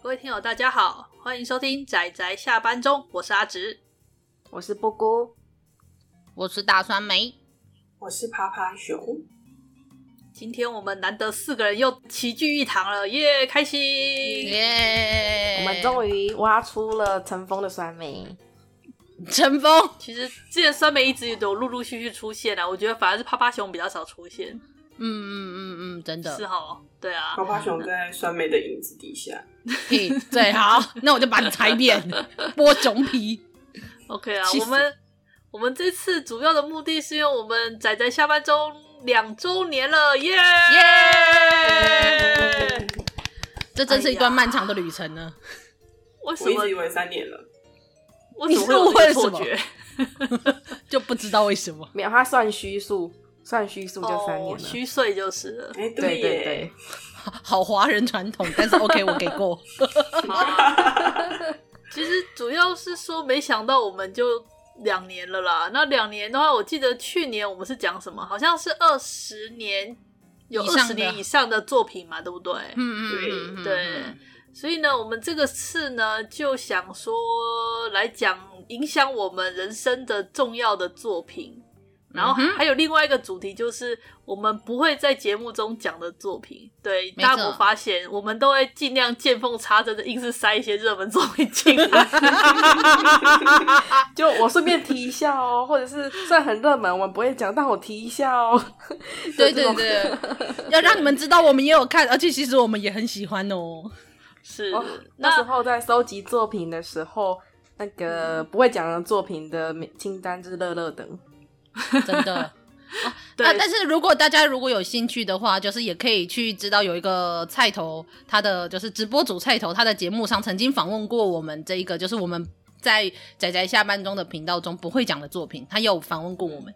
各位听友，大家好，欢迎收听仔仔下班中，我是阿直，我是布姑，我是大酸梅，我是趴趴熊。今天我们难得四个人又齐聚一堂了，耶，开心！耶，我们终于挖出了尘封的酸梅。尘封，其实之前酸梅一直都陆陆续续出现啊，我觉得反而是趴趴熊比较少出现。嗯嗯嗯嗯，真的是哦，对啊，趴趴熊在酸梅的影子底下。嘿，最 好，那我就把你踩扁，剥熊皮。OK 啊，我们我们这次主要的目的是因为我们仔仔下班中两周年了，耶耶！这真是一段漫长的旅程呢。为什么？我一直以为三年了，为什么会有这个错觉？就不知道为什么。没有，他算虚数。算虚数就三年了，虚岁就是了。哎，对对对，好华人传统，但是 OK，我给过。其实主要是说，没想到我们就两年了啦。那两年的话，我记得去年我们是讲什么？好像是二十年，有二十年以上的作品嘛，对不对？嗯嗯对对。所以呢，我们这个次呢，就想说来讲影响我们人生的重要的作品。然后还有另外一个主题，就是我们不会在节目中讲的作品。对，大家有发现，我们都会尽量见缝插针的，硬是塞一些热门作品进来。就我顺便提一下哦，或者是虽然很热门，我们不会讲，但我提一下哦。对 对对，要让你们知道我们也有看，而且其实我们也很喜欢哦。是，哦、那时候在收集作品的时候，那个不会讲的作品的清单就是乐乐等。真的，哦、对、啊。但是如果大家如果有兴趣的话，就是也可以去知道有一个菜头，他的就是直播主菜头，他的节目上曾经访问过我们这一个，就是我们在仔仔下班中的频道中不会讲的作品，他有访问过我们。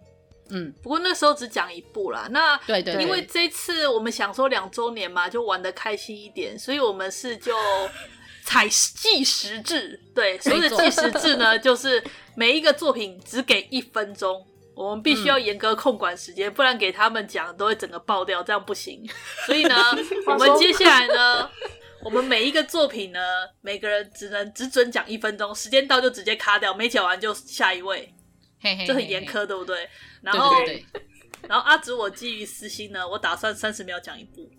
嗯，不过那时候只讲一部啦。那对，对对，因为这次我们想说两周年嘛，就玩的开心一点，所以我们是就 采计时制。对，所以的计时制呢，就是每一个作品只给一分钟。我们必须要严格控管时间，嗯，不然给他们讲都会整个爆掉，这样不行。所以呢，我们接下来呢，我们每一个作品呢，每个人只能只准讲一分钟，时间到就直接卡掉，没讲完就下一位，嘿嘿，这很严苛，对不对？然后，对对对对，然后阿紫，我基于私心呢，我打算三十秒讲一部，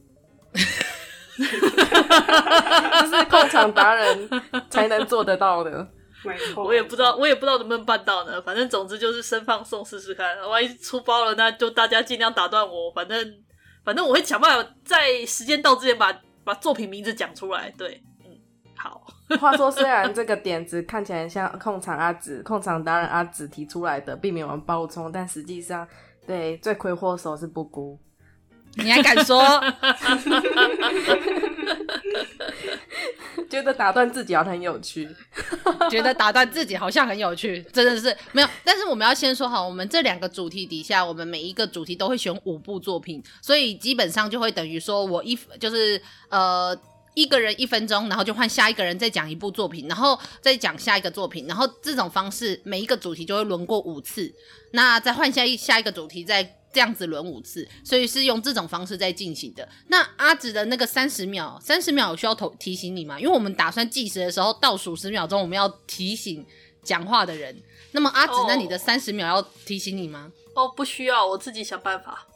这是控场达人才能做得到的。我也不知道，我也不知道能不能办到呢。反正总之就是生放送试试看，万一出包了，那就大家尽量打断我。反正反正我会想办法在时间到之前把把作品名字讲出来。对，嗯，好。话说，虽然这个点子看起来像控场阿紫、控场达人阿紫提出来的，并没有人爆冲，但实际上，对罪魁祸首是布姑。你还敢说？觉得打断自己好像很有趣，觉得打断自己好像很有趣，真的是没有。但是我们要先说好，我们这两个主题底下，我们每一个主题都会选五部作品，所以基本上就会等于说我一就是呃一个人一分钟，然后就换下一个人再讲一部作品，然后再讲下一个作品，然后这种方式每一个主题就会轮过五次，那再换下一下一个主题再。这样子轮五次，所以是用这种方式在进行的。那阿紫的那个三十秒，三十秒有需要提提醒你吗？因为我们打算计时的时候倒数十秒钟，我们要提醒讲话的人。那么阿紫，那你的三十秒要提醒你吗？哦，不需要，我自己想办法。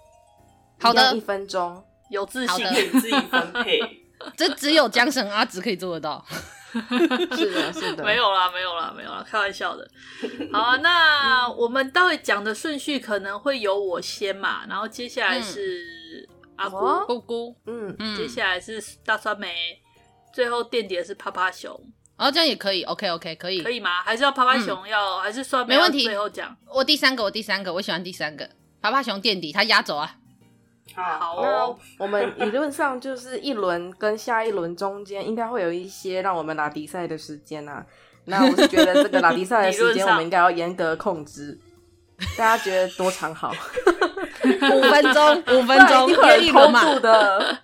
好的，一分钟，有自信，可以自己分配。这只有江神阿紫可以做得到。是的，是的，没有啦，没有啦，没有啦，开玩笑的。好啊，那我们待会讲的顺序可能会由我先嘛，然后接下来是阿姑姑姑，嗯嗯，接下来是大酸梅，最后垫底的是趴趴熊。哦，这样也可以，OK OK，可以，可以吗？还是要趴趴熊要，还是酸梅？没问题，最后讲。我第三个，我第三个，我喜欢第三个，趴趴熊垫底，他压轴啊。好，那我们理论上就是一轮跟下一轮中间应该会有一些让我们拉迪赛的时间啊。那我是觉得这个拉迪赛的时间我们应该要严格控制。大家觉得多长好？五分钟，五分钟，一会儿偷渡的，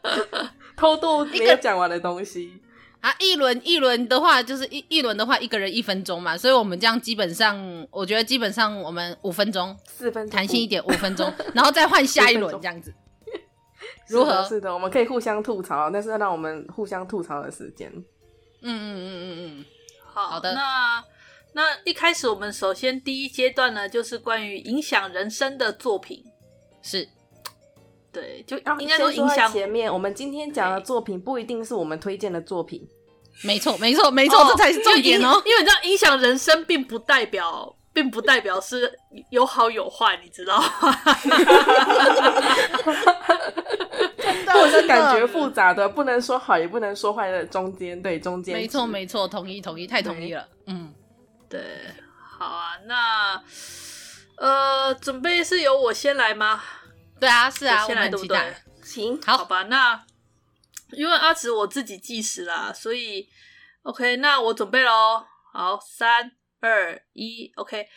偷渡没有讲完的东西啊。一轮一轮的话，就是一一轮的话，一个人一分钟嘛。所以我们这样基本上，我觉得基本上我们五分钟，四分，弹性一点，五分钟，然后再换下一轮这样子。如何？是的，我们可以互相吐槽，但是要让我们互相吐槽的时间。嗯嗯嗯嗯嗯，好，好的。那那一开始我们首先第一阶段呢，就是关于影响人生的作品，是，对，就啊应该说影响前面。我们今天讲的作品不一定是我们推荐的作品，没错，没错，没错，这才是重点哦。因为你知道，影响人生并不代表，并不代表是有好有坏，你知道吗？我是感觉复杂的，不能说好，也不能说坏的中间，对中间。没错，没错，同意，同意，太同意了。嗯。对，好啊，那呃，准备是由我先来吗？对啊，是啊，先来对不对？行，好，好吧。那因为阿慈我自己计时啦，所以 OK，那我准备喽。好，三二一，OK。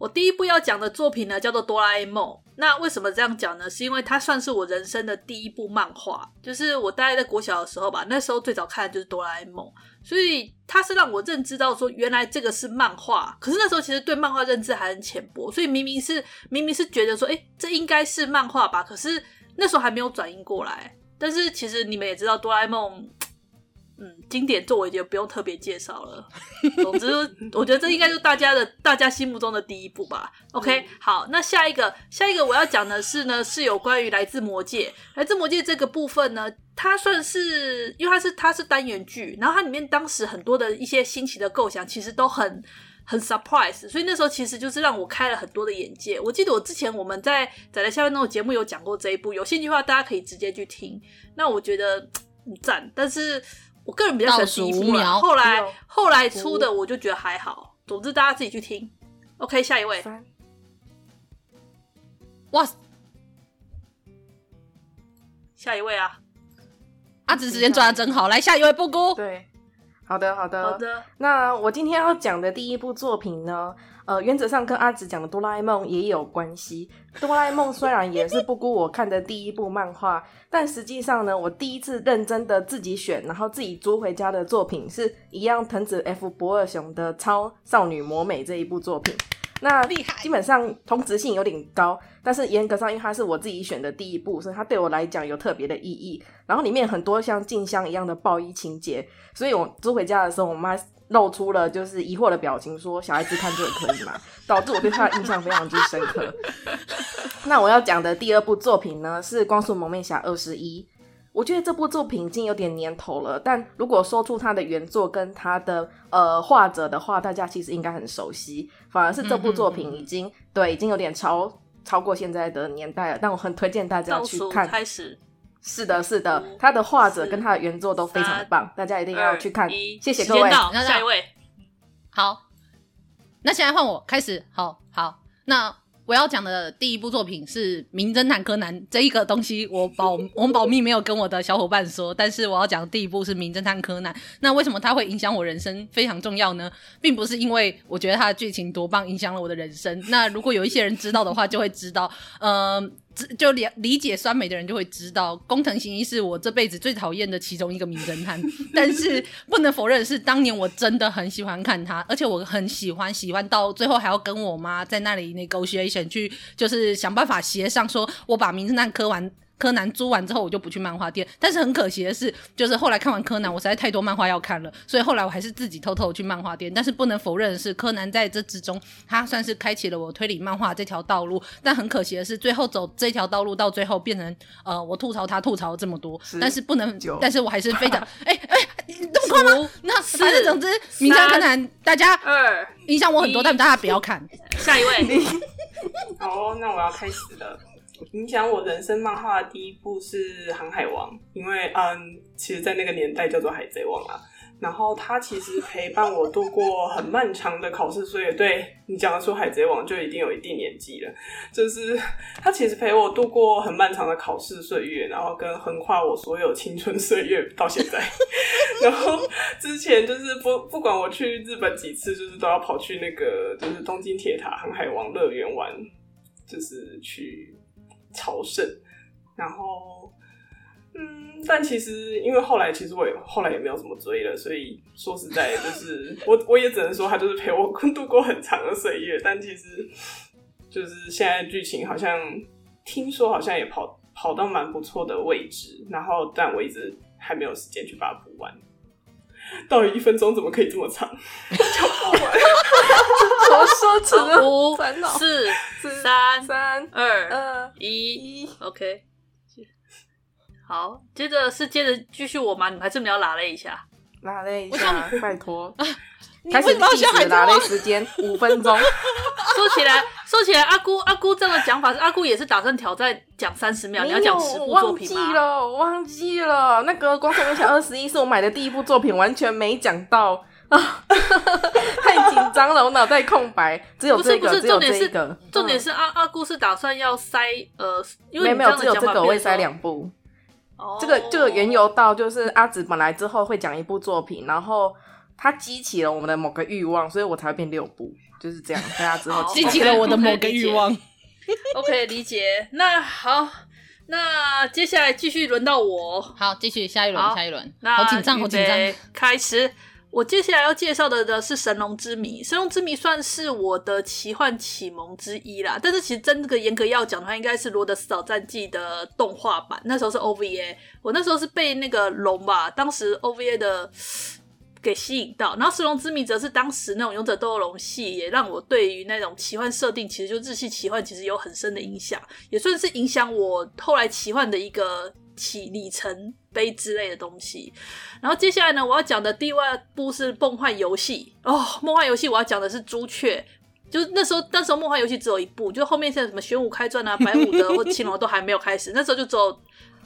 我第一部要讲的作品呢，叫做《哆啦 A 梦》。那为什么这样讲呢？是因为它算是我人生的第一部漫画，就是我大概在国小的时候吧，那时候最早看的就是《哆啦 A 梦》，所以它是让我认知到说，原来这个是漫画。可是那时候其实对漫画认知还很浅薄，所以明明是明明是觉得说，哎，这应该是漫画吧？可是那时候还没有转移过来。但是其实你们也知道，《哆啦 A 梦》。嗯，经典作我也就不用特别介绍了。总之，我觉得这应该就是大家的、大家心目中的第一部吧。OK，嗯，好，那下一个，下一个我要讲的是呢，是有关于来自魔界。来自魔界这个部分呢，它算是因为它是它是单元剧，然后它里面当时很多的一些新奇的构想，其实都很很 surprise，所以那时候其实就是让我开了很多的眼界。我记得我之前我们在仔仔下面那种节目有讲过这一部，有兴趣的话大家可以直接去听。那我觉得 很赞，但是。我个人比较喜欢第一部，后来后来出的我就觉得还好。总之大家自己去听。OK，下一位。哇，下一位啊！阿紫时间抓的真好，来下一位布姑。对，好的好的好的。那我今天要讲的第一部作品呢？呃，原则上跟阿紫讲的哆啦 A 梦也有关系。哆啦 A 梦虽然也是布姑我看的第一部漫画，但实际上呢，我第一次认真的自己选，然后自己租回家的作品，是一样藤子 F 不二雄的《超少女魔美》这一部作品。那基本上同质性有点高，但是严格上，因为它是我自己选的第一部，所以它对我来讲有特别的意义。然后里面很多像静香一样的爆衣情节，所以我租回家的时候，我妈。露出了就是疑惑的表情，说小孩子看这个可以吗？导致我对他的印象非常之深刻。那我要讲的第二部作品呢，是《光速蒙面侠二十一》。我觉得这部作品已经有点年头了，但如果说出它的原作跟它的呃画者的话，大家其实应该很熟悉。反而是这部作品已经、嗯、对已经有点超超过现在的年代了，但我很推荐大家去看。开始。是的，是的，他的画者跟他的原作都非常的棒，大家一定要去看。谢谢各位。下一位，好，那现在换我开始。好好，那我要讲的第一部作品是《名侦探柯南》这一个东西，我保我保密没有跟我的小伙伴说，但是我要讲的第一部是《名侦探柯南》。那为什么它会影响我人生非常重要呢？并不是因为我觉得它的剧情多棒，影响了我的人生。那如果有一些人知道的话，就会知道，嗯、呃。就理理解酸梅的人就会知道，工藤新一是我这辈子最讨厌的其中一个名侦探。但是不能否认是，当年我真的很喜欢看他，而且我很喜欢，喜欢到最后还要跟我妈在那里 negotiation 去，就是想办法协商，说我把名侦探磕完。柯南租完之后，我就不去漫画店。但是很可惜的是，就是后来看完柯南，我实在太多漫画要看了，所以后来我还是自己偷偷去漫画店。但是不能否认的是，柯南在这之中，他算是开启了我推理漫画这条道路。但很可惜的是，最后走这条道路到最后变成呃，我吐槽他吐槽了这么多，但是不能，但是我还是非常哎哎，你这么快吗？那反正总之，名侦探柯南大家二影响我很多，但大家不要看。下一位，好，那我要开始了。影响我人生漫画的第一部是《航海王》，因为嗯，其实，在那个年代叫做《海贼王》啊。然后他其实陪伴我度过很漫长的考试岁月。对，你讲的说《海贼王》就一定有一定年纪了，就是他其实陪我度过很漫长的考试岁月，然后跟横跨我所有青春岁月到现在。然后之前就是不不管我去日本几次，就是都要跑去那个就是东京铁塔航海王乐园玩，就是去。朝圣，然后，嗯，但其实因为后来其实我也后来也没有怎么追了，所以说实在就是 我我也只能说他就是陪我度过很长的岁月，但其实就是现在剧情好像听说好像也跑跑到蛮不错的位置，然后但我一直还没有时间去把它补完。到底一分钟怎么可以这么长？讲不完。好奢侈的！五、烦恼四、三、三二、二一一，，OK。好，接着是接着继续我吗？你们还是没有拉了一下？拉了一下，拜托。你开始计时拉贼王了时间五分钟。说起来，说起来，阿姑阿姑这样的讲法是阿姑也是打算挑战讲三十秒，你要讲十部作品吗？我忘记了，我忘记了。那个《光头强二十一》是我买的第一部作品，完全没讲到啊，太紧张了，我脑袋空白，只有这个，不是不是只有重点是这一个。重点是阿阿姑是打算要塞呃，因为没有只有这个我会塞两部。哦这个这个缘由到就是阿紫本来之后会讲一部作品，然后他激起了我们的某个欲望，所以我才会变六部，就是这样。大家之后激起了我的某个欲望。OK 理解。那好，那接下来继续轮到我。好，继续下一轮，下一轮。那好紧张，好紧张。开始，我接下来要介绍的的是《神龙之谜》。《神龙之谜》算是我的奇幻启蒙之一啦，但是其实真这个严格要讲的话，应该是《罗德斯岛战记》的动画版。那时候是 OVA，我那时候是被那个龙吧，当时 OVA 的给吸引到。然后《神龙之谜》则是当时那种勇者斗恶龙系，也让我对于那种奇幻设定，其实就日系奇幻，其实有很深的影响，也算是影响我后来奇幻的一个起里程碑之类的东西。然后接下来呢，我要讲的第二部是《梦幻游戏》哦，《梦幻游戏》我要讲的是朱雀，就那时候那时候《梦幻游戏》只有一部，就后面现在什么玄武开传啊、白虎的或青龙都还没有开始，那时候就只有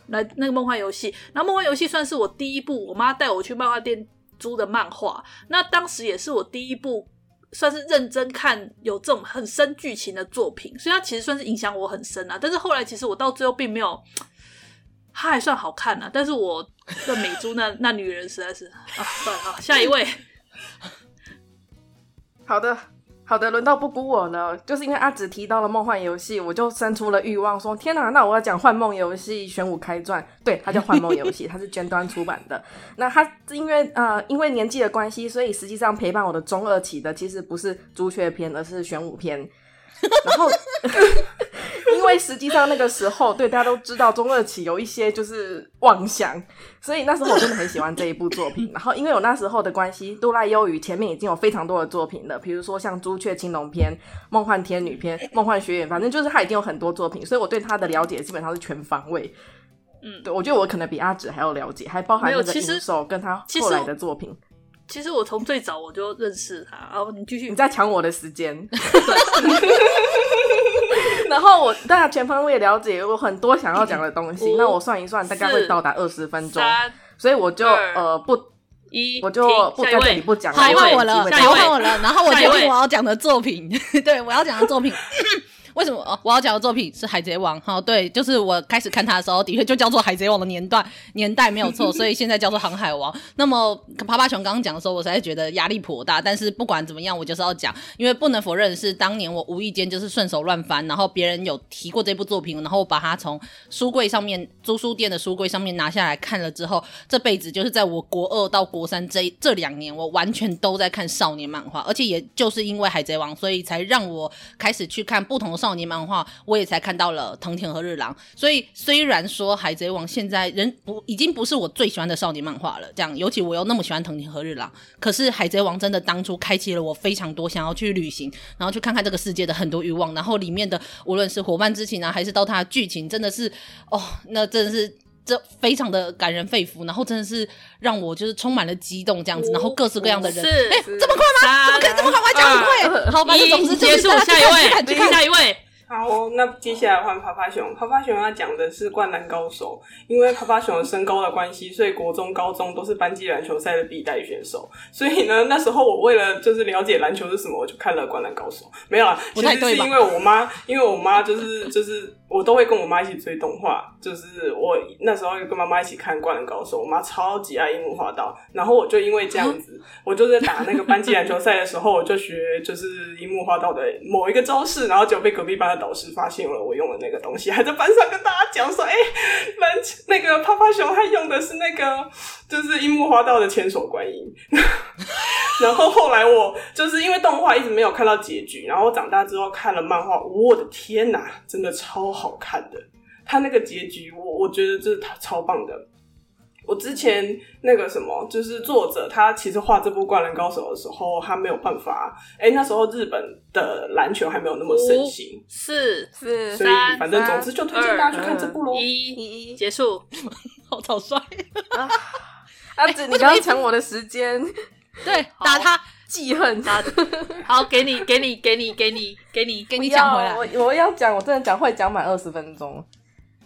来那个《梦幻游戏》。然后《梦幻游戏》算是我第一部我妈带我去漫画店猪的漫画，那当时也是我第一部算是认真看有这种很深剧情的作品，所以它其实算是影响我很深啊。但是后来其实我到最后并没有。它还算好看啊，但是我的美珠那那女人实在是啊，算了，啊，下一位。好的，好的，轮到布谷我了。就是因为阿紫提到了梦幻游戏，我就生出了欲望，说天哪，那我要讲幻梦游戏玄武开传。对，它叫幻梦游戏，它是尖端出版的。那它因为呃因为年纪的关系，所以实际上陪伴我的中二期的其实不是朱雀篇，而是玄武篇。然后，因为实际上那个时候，对大家都知道中二期有一些就是妄想，所以那时候我真的很喜欢这一部作品。然后，因为我那时候的关系，杜赖优羽前面已经有非常多的作品了，比如说像朱雀青龙篇、梦幻天女篇、梦幻学院，反正就是他已经有很多作品，所以我对他的了解基本上是全方位。嗯，对，我觉得我可能比阿芷还要了解，还包含那个影手跟他后来的作品。其实我从最早我就认识他，然后你继续，你在抢我的时间。然后我大家全方位了解，有很多想要讲的东西。那我算一算，大概会到达二十分钟，所以我就呃不一，我就不在这里不讲。好，换我了，好，换我了。然后我决定我要讲的作品，对，我要讲的作品。为什么？哦，我要讲的作品是《海贼王》哈，对，就是我开始看它的时候，的确就叫做《海贼王》的年段年代没有错，所以现在叫做《航海王》。那么趴趴熊刚刚讲的时候，我实在觉得压力颇大，但是不管怎么样，我就是要讲，因为不能否认是当年我无意间就是顺手乱翻，然后别人有提过这部作品，然后我把它从书柜上面租书店的书柜上面拿下来看了之后，这辈子就是在我国二到国三这这两年，我完全都在看少年漫画，而且也就是因为《海贼王》，所以才让我开始去看不同的。少年漫画，我也才看到了藤田和日郎。所以虽然说《海贼王》现在人不已经不是我最喜欢的少年漫画了，这样，尤其我又那么喜欢藤田和日郎，可是《海贼王》真的当初开启了我非常多想要去旅行，然后去看看这个世界的很多欲望。然后里面的无论是伙伴之情啊，还是到它的剧情，真的是哦，那真的是这非常的感人肺腑。然后真的是让我就是充满了激动这样子。然后各式各样的人，哎，这么快吗？怎么可以这么快？我还讲很快。好，反正总之结束。下一位，下一位。好，那接下来换趴趴熊。趴趴熊要讲的是《灌篮高手》，因为趴趴熊的身高的关系，所以国中、高中都是班级篮球赛的必带选手。所以呢，那时候我为了就是了解篮球是什么，我就看了《灌篮高手》。没有啦，其实是因为我妈，因为我妈就是就是我都会跟我妈一起追动画，就是我那时候跟妈妈一起看《灌篮高手》，我妈超级爱樱木花道，然后我就因为这样子，我就在打那个班级篮球赛的时候，我就学就是樱木花道的某一个招式，然后就被隔壁班的导师发现了我用的那个东西，还在班上跟大家讲说：“哎、欸，篮那个趴趴熊还用的是那个，就是樱木花道的千手观音。”然后后来我就是因为动画一直没有看到结局，然后我长大之后看了漫画，我的天哪，真的超好看的！他那个结局，我我觉得这是超棒的。我之前那个什么，就是作者他其实画这部《灌篮高手》的时候，他没有办法。哎、欸，那时候日本的篮球还没有那么盛行，是是所以反正总之就推荐大家去看这部喽。一结束，好草率啊！阿紫，你刚刚抢我的时间，对，打他记恨他。好，给你，给你，给你，给你，给你，给你讲回来。我我要讲，我真的讲会讲满二十分钟。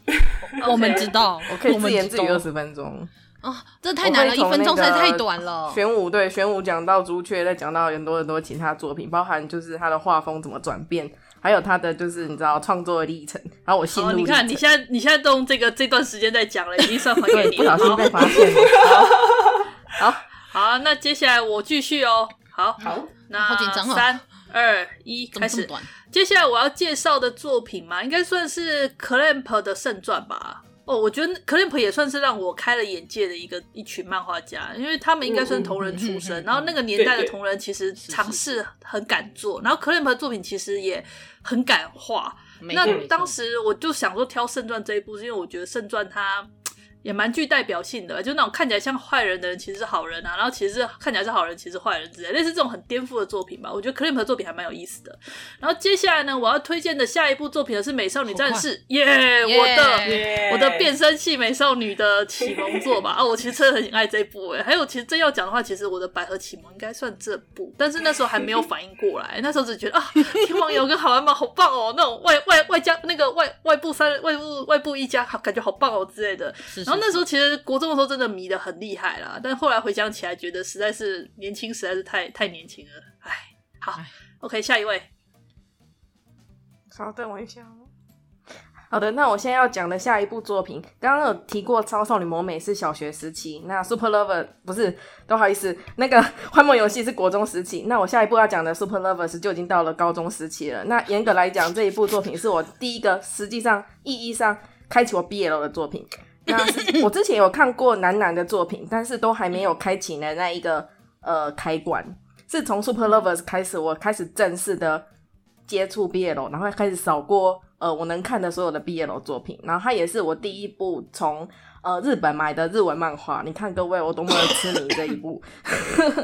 我们知道，我可以自言自语二十分钟啊，这太难了，一分钟实在太短了。玄武对玄武讲到朱雀，再讲到很多很多其他作品，包含就是他的画风怎么转变，还有他的就是你知道创作的历程。然后我心路历程，你看你现在你现在都用这个这段时间在讲了，已经算还给你了，不小心被发现了。好 好，好，那接下来我继续哦。好，好，那好紧张，三二一，开始。接下来我要介绍的作品嘛，应该算是 Clamp 的圣传吧。哦，我觉得 Clamp 也算是让我开了眼界的一个一群漫画家，因为他们应该算同人出身，然后那个年代的同人其实尝试很敢做，然后 Clamp 的作品其实也很敢画。那当时我就想说挑圣传这一部，是因为我觉得圣传它。也蛮具代表性的，就那种看起来像坏人的人其实是好人啊，然后其实是看起来是好人，其实是坏人之类，类似这种很颠覆的作品吧。我觉得 Clamp 的作品还蛮有意思的。然后接下来呢，我要推荐的下一部作品呢是《美少女战士》，耶，我的 yeah, 我的变身器美少女的启蒙作吧。啊，我其实真的很爱这一部诶。还有，其实真要讲的话，其实我的百合启蒙应该算这部，但是那时候还没有反应过来，那时候只觉得啊，天王有个好玩吗？好棒哦，那种外外外加那个外外部三外部外部一家，感觉好棒哦之类的。后那时候其实。国中的时候真的迷的很厉害啦，但后来回想起来，觉得实在是年轻，实在是太太年轻了。哎，好，OK，下一位。稍等我一下。好的，那我现在要讲的下一部作品，刚刚有提过《超少女魔美》是小学时期，那《Super Lover》不是，不好意思，那个《幻梦游戏》是国中时期，那我下一部要讲的《Super Lover》是就已经到了高中时期了。那严格来讲，这一部作品是我第一个实际上意义上开启我 BL 的作品。那我之前有看过男男的作品，但是都还没有开启的那一个呃开关。是从 Super Lovers 开始，我开始正式的接触 BL，然后开始扫过呃我能看的所有的 BL 作品。然后它也是我第一部从呃日本买的日文漫画。你看各位，我多么的痴迷这一部。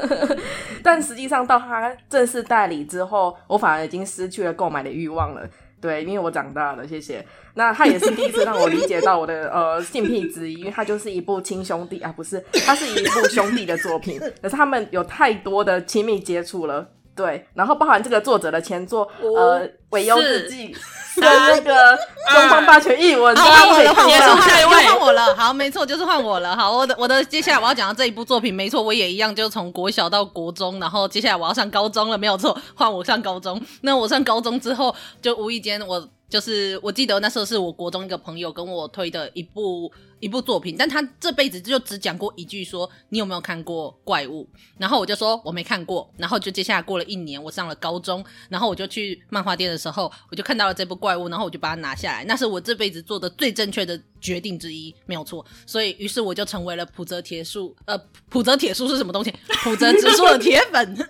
但实际上到它正式代理之后，我反而已经失去了购买的欲望了。对，因为我长大了，谢谢。那他也是第一次让我理解到我的呃性癖之一，因为他就是一部亲兄弟啊，不是，他是一部兄弟的作品，可是他们有太多的亲密接触了，对，然后包含这个作者的前作呃《尾优日记》。跟那个东方霸权一文，换我了，结束，下一位换我了。好，没错，就是换我了。好，我的我的接下来我要讲的这一部作品，没错，我也一样，就从国小到国中，然后接下来我要上高中了，没有错，换我上高中。那我上高中之后，就无意间我就是我记得那时候是我国中一个朋友跟我推的一部。一部作品，但他这辈子就只讲过一句说，你有没有看过怪物？然后我就说我没看过。然后就接下来过了一年，我上了高中，然后我就去漫画店的时候，我就看到了这部怪物，然后我就把它拿下来。那是我这辈子做的最正确的决定之一，没有错。所以于是我就成为了浦泽铁树，呃，浦泽铁树是什么东西？浦泽直树的铁粉，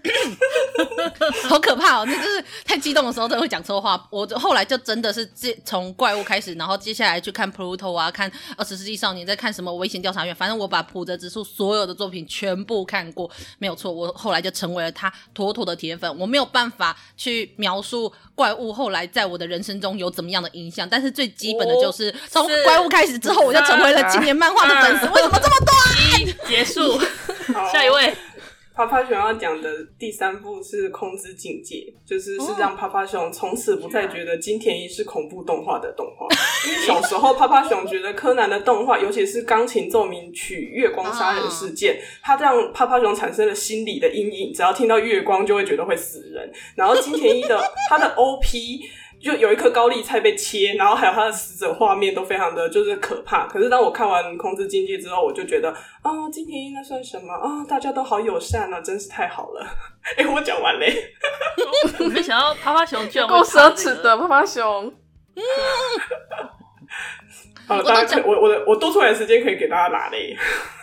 好可怕哦！那就是太激动的时候，真的会讲错话。我后来就真的是这从怪物开始，然后接下来去看 Pluto 啊，看二十世纪。少年在看什么危险调查员？反正我把浦泽直树所有的作品全部看过，没有错。我后来就成为了他妥妥的铁粉。我没有办法去描述怪物后来在我的人生中有怎么样的影响，但是最基本的就是从怪物开始之后，我就成为了今年漫画的粉丝。为什么这么多啊？结束，下一位。趴趴熊要讲的第三部是《空之境界》，就是是让趴趴熊从此不再觉得金田一是恐怖动画的动画。因为小时候趴趴熊觉得柯南的动画，尤其是钢琴奏鸣曲《月光杀人事件》，它让趴趴熊产生了心理的阴影，只要听到月光就会觉得会死人。然后金田一的他的 OP。就有一颗高丽菜被切，然后还有他的死者画面都非常的就是可怕。可是当我看完《空之境界》之后，我就觉得啊，金田一那算什么啊？大家都好友善啊，真是太好了。哎、欸，我讲完嘞。我没想到趴趴熊居然够奢侈的趴趴熊。嗯 好，大家我我的我多出来的时间可以给大家拿嘞。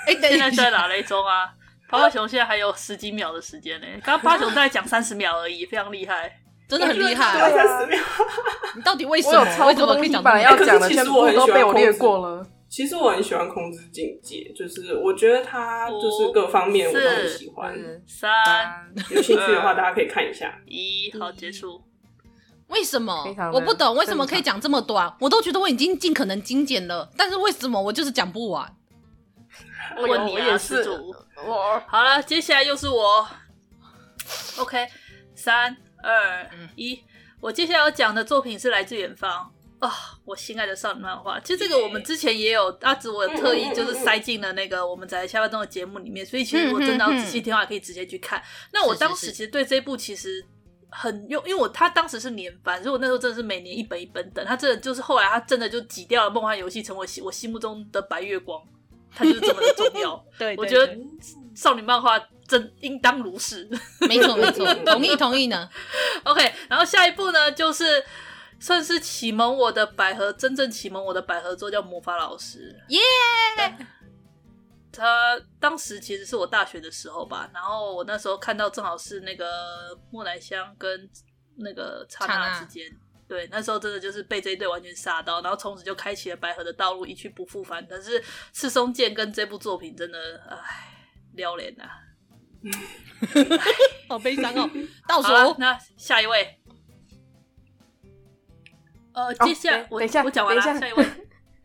哎、欸，现在在打雷中啊！趴趴熊现在还有十几秒的时间呢。刚刚趴趴熊在讲三十秒而已，非常厉害。真的很厉害！你到底为什么？我有超多东西本来要讲的，全部都被我略过了。其实我很喜欢《控制境界》，就是我觉得它就是各方面我都很喜欢。三，有兴趣的话，大家可以看一下。一，好，结束。为什么？我不懂为什么可以讲这么短？我都觉得我已经尽可能精简了，但是为什么我就是讲不完？问你啊，施主。我好了，接下来又是我。OK，三二一，我接下来要讲的作品是来自远方。啊、哦，我心爱的少女漫画，其实这个我们之前也有阿紫，我特意就是塞进了那个我们在下半中的节目里面，所以其实我真的要仔细听的话，可以直接去看。那我当时其实对这一部其实很用，因为我他当时是年番，所以我那时候真的是每年一本一本等。他真的就是后来他真的就挤掉了梦幻游戏，成为我心目中的白月光，他就是这么的重要。对，对，对，我觉得少女漫画真应当如是。没错没错，同意同意呢。OK，然后下一步呢就是。算是启蒙我的百合，真正启蒙我的百合作叫魔法老师，耶、yeah!！他当时其实是我大学的时候吧，然后我那时候看到正好是那个木乃香跟那个刹那之间，对，那时候真的就是被这一对完全杀到，然后从此就开启了百合的道路，一去不复返。但是赤松健跟这部作品真的，唉，撩脸呐，好悲伤哦。倒数，那下一位。呃，接下来、哦、我等一下，我讲完了。下一位，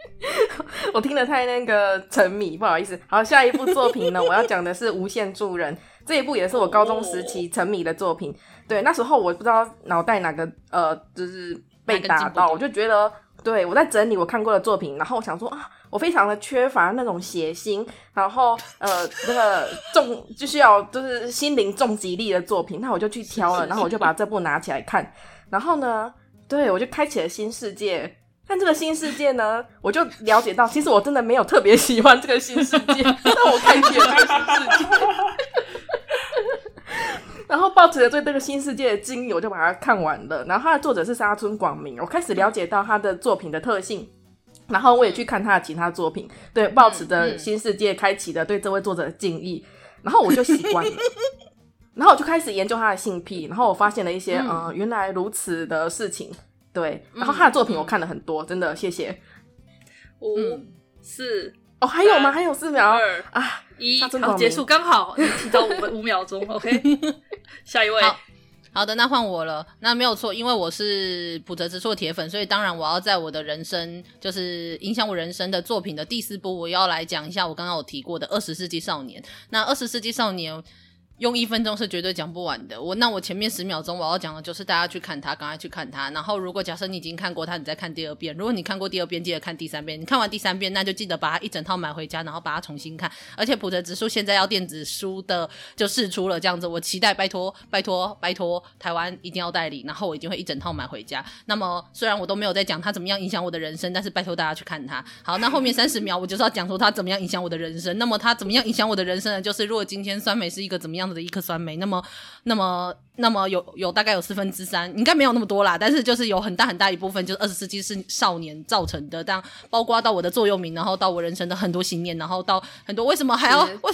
我听得太那个沉迷，不好意思。好，下一部作品呢，我要讲的是《无限助人》这一部，也是我高中时期沉迷的作品。对，那时候我不知道脑袋哪个呃，就是被打到，我就觉得，对我在整理我看过的作品，然后我想说啊，我非常的缺乏那种血腥，然后呃，那个重就是要就是心灵重击力的作品，那我就去挑了，然后我就把这部拿起来看，然后呢。对，我就开启了新世界。但这个新世界呢，我就了解到，其实我真的没有特别喜欢这个新世界。但我开启了这个新世界，然后抱持着对这个新世界的经历，我就把它看完了。然后它的作者是沙村广明，我开始了解到他的作品的特性。然后我也去看他的其他作品，对，抱持的新世界开启的对这位作者的敬意。然后我就习惯了。然后我就开始研究他的性癖，然后我发现了一些，嗯、呃，原来如此的事情。对，然后他的作品我看了很多，嗯、真的，谢谢。五、四，哦，还有吗？还有四秒，二啊，一，好，结束，刚好提到五分五秒钟。OK，下一位好。的，那换我了。那没有错，因为我是普泽直树铁粉，所以当然我要在我的人生，就是影响我人生的作品的第四部，我要来讲一下我刚刚有提过的《二十世纪少年》。那《二十世纪少年》。用一分钟是绝对讲不完的。我那我前面十秒钟我要讲的就是大家去看它，赶快去看它。然后如果假设你已经看过它，你再看第二遍。如果你看过第二遍，记得看第三遍。你看完第三遍，那就记得把它一整套买回家，然后把它重新看。而且普泽直树现在要电子书的就释出了，这样子我期待，拜托拜托拜托，台湾一定要代理，然后我一定会一整套买回家。那么虽然我都没有在讲它怎么样影响我的人生，但是拜托大家去看它。好，那后面三十秒我就是要讲说它怎么样影响我的人生。那么它怎么样影响我的人生呢？就是如果今天酸梅是一个怎么样的一颗酸梅，那么，那么，那么有有大概有四分之三，应该没有那么多啦，但是就是有很大很大一部分，就是二十世纪是少年造成的，这样包括到我的座右铭，然后到我人生的很多信念，然后到很多为什么还要我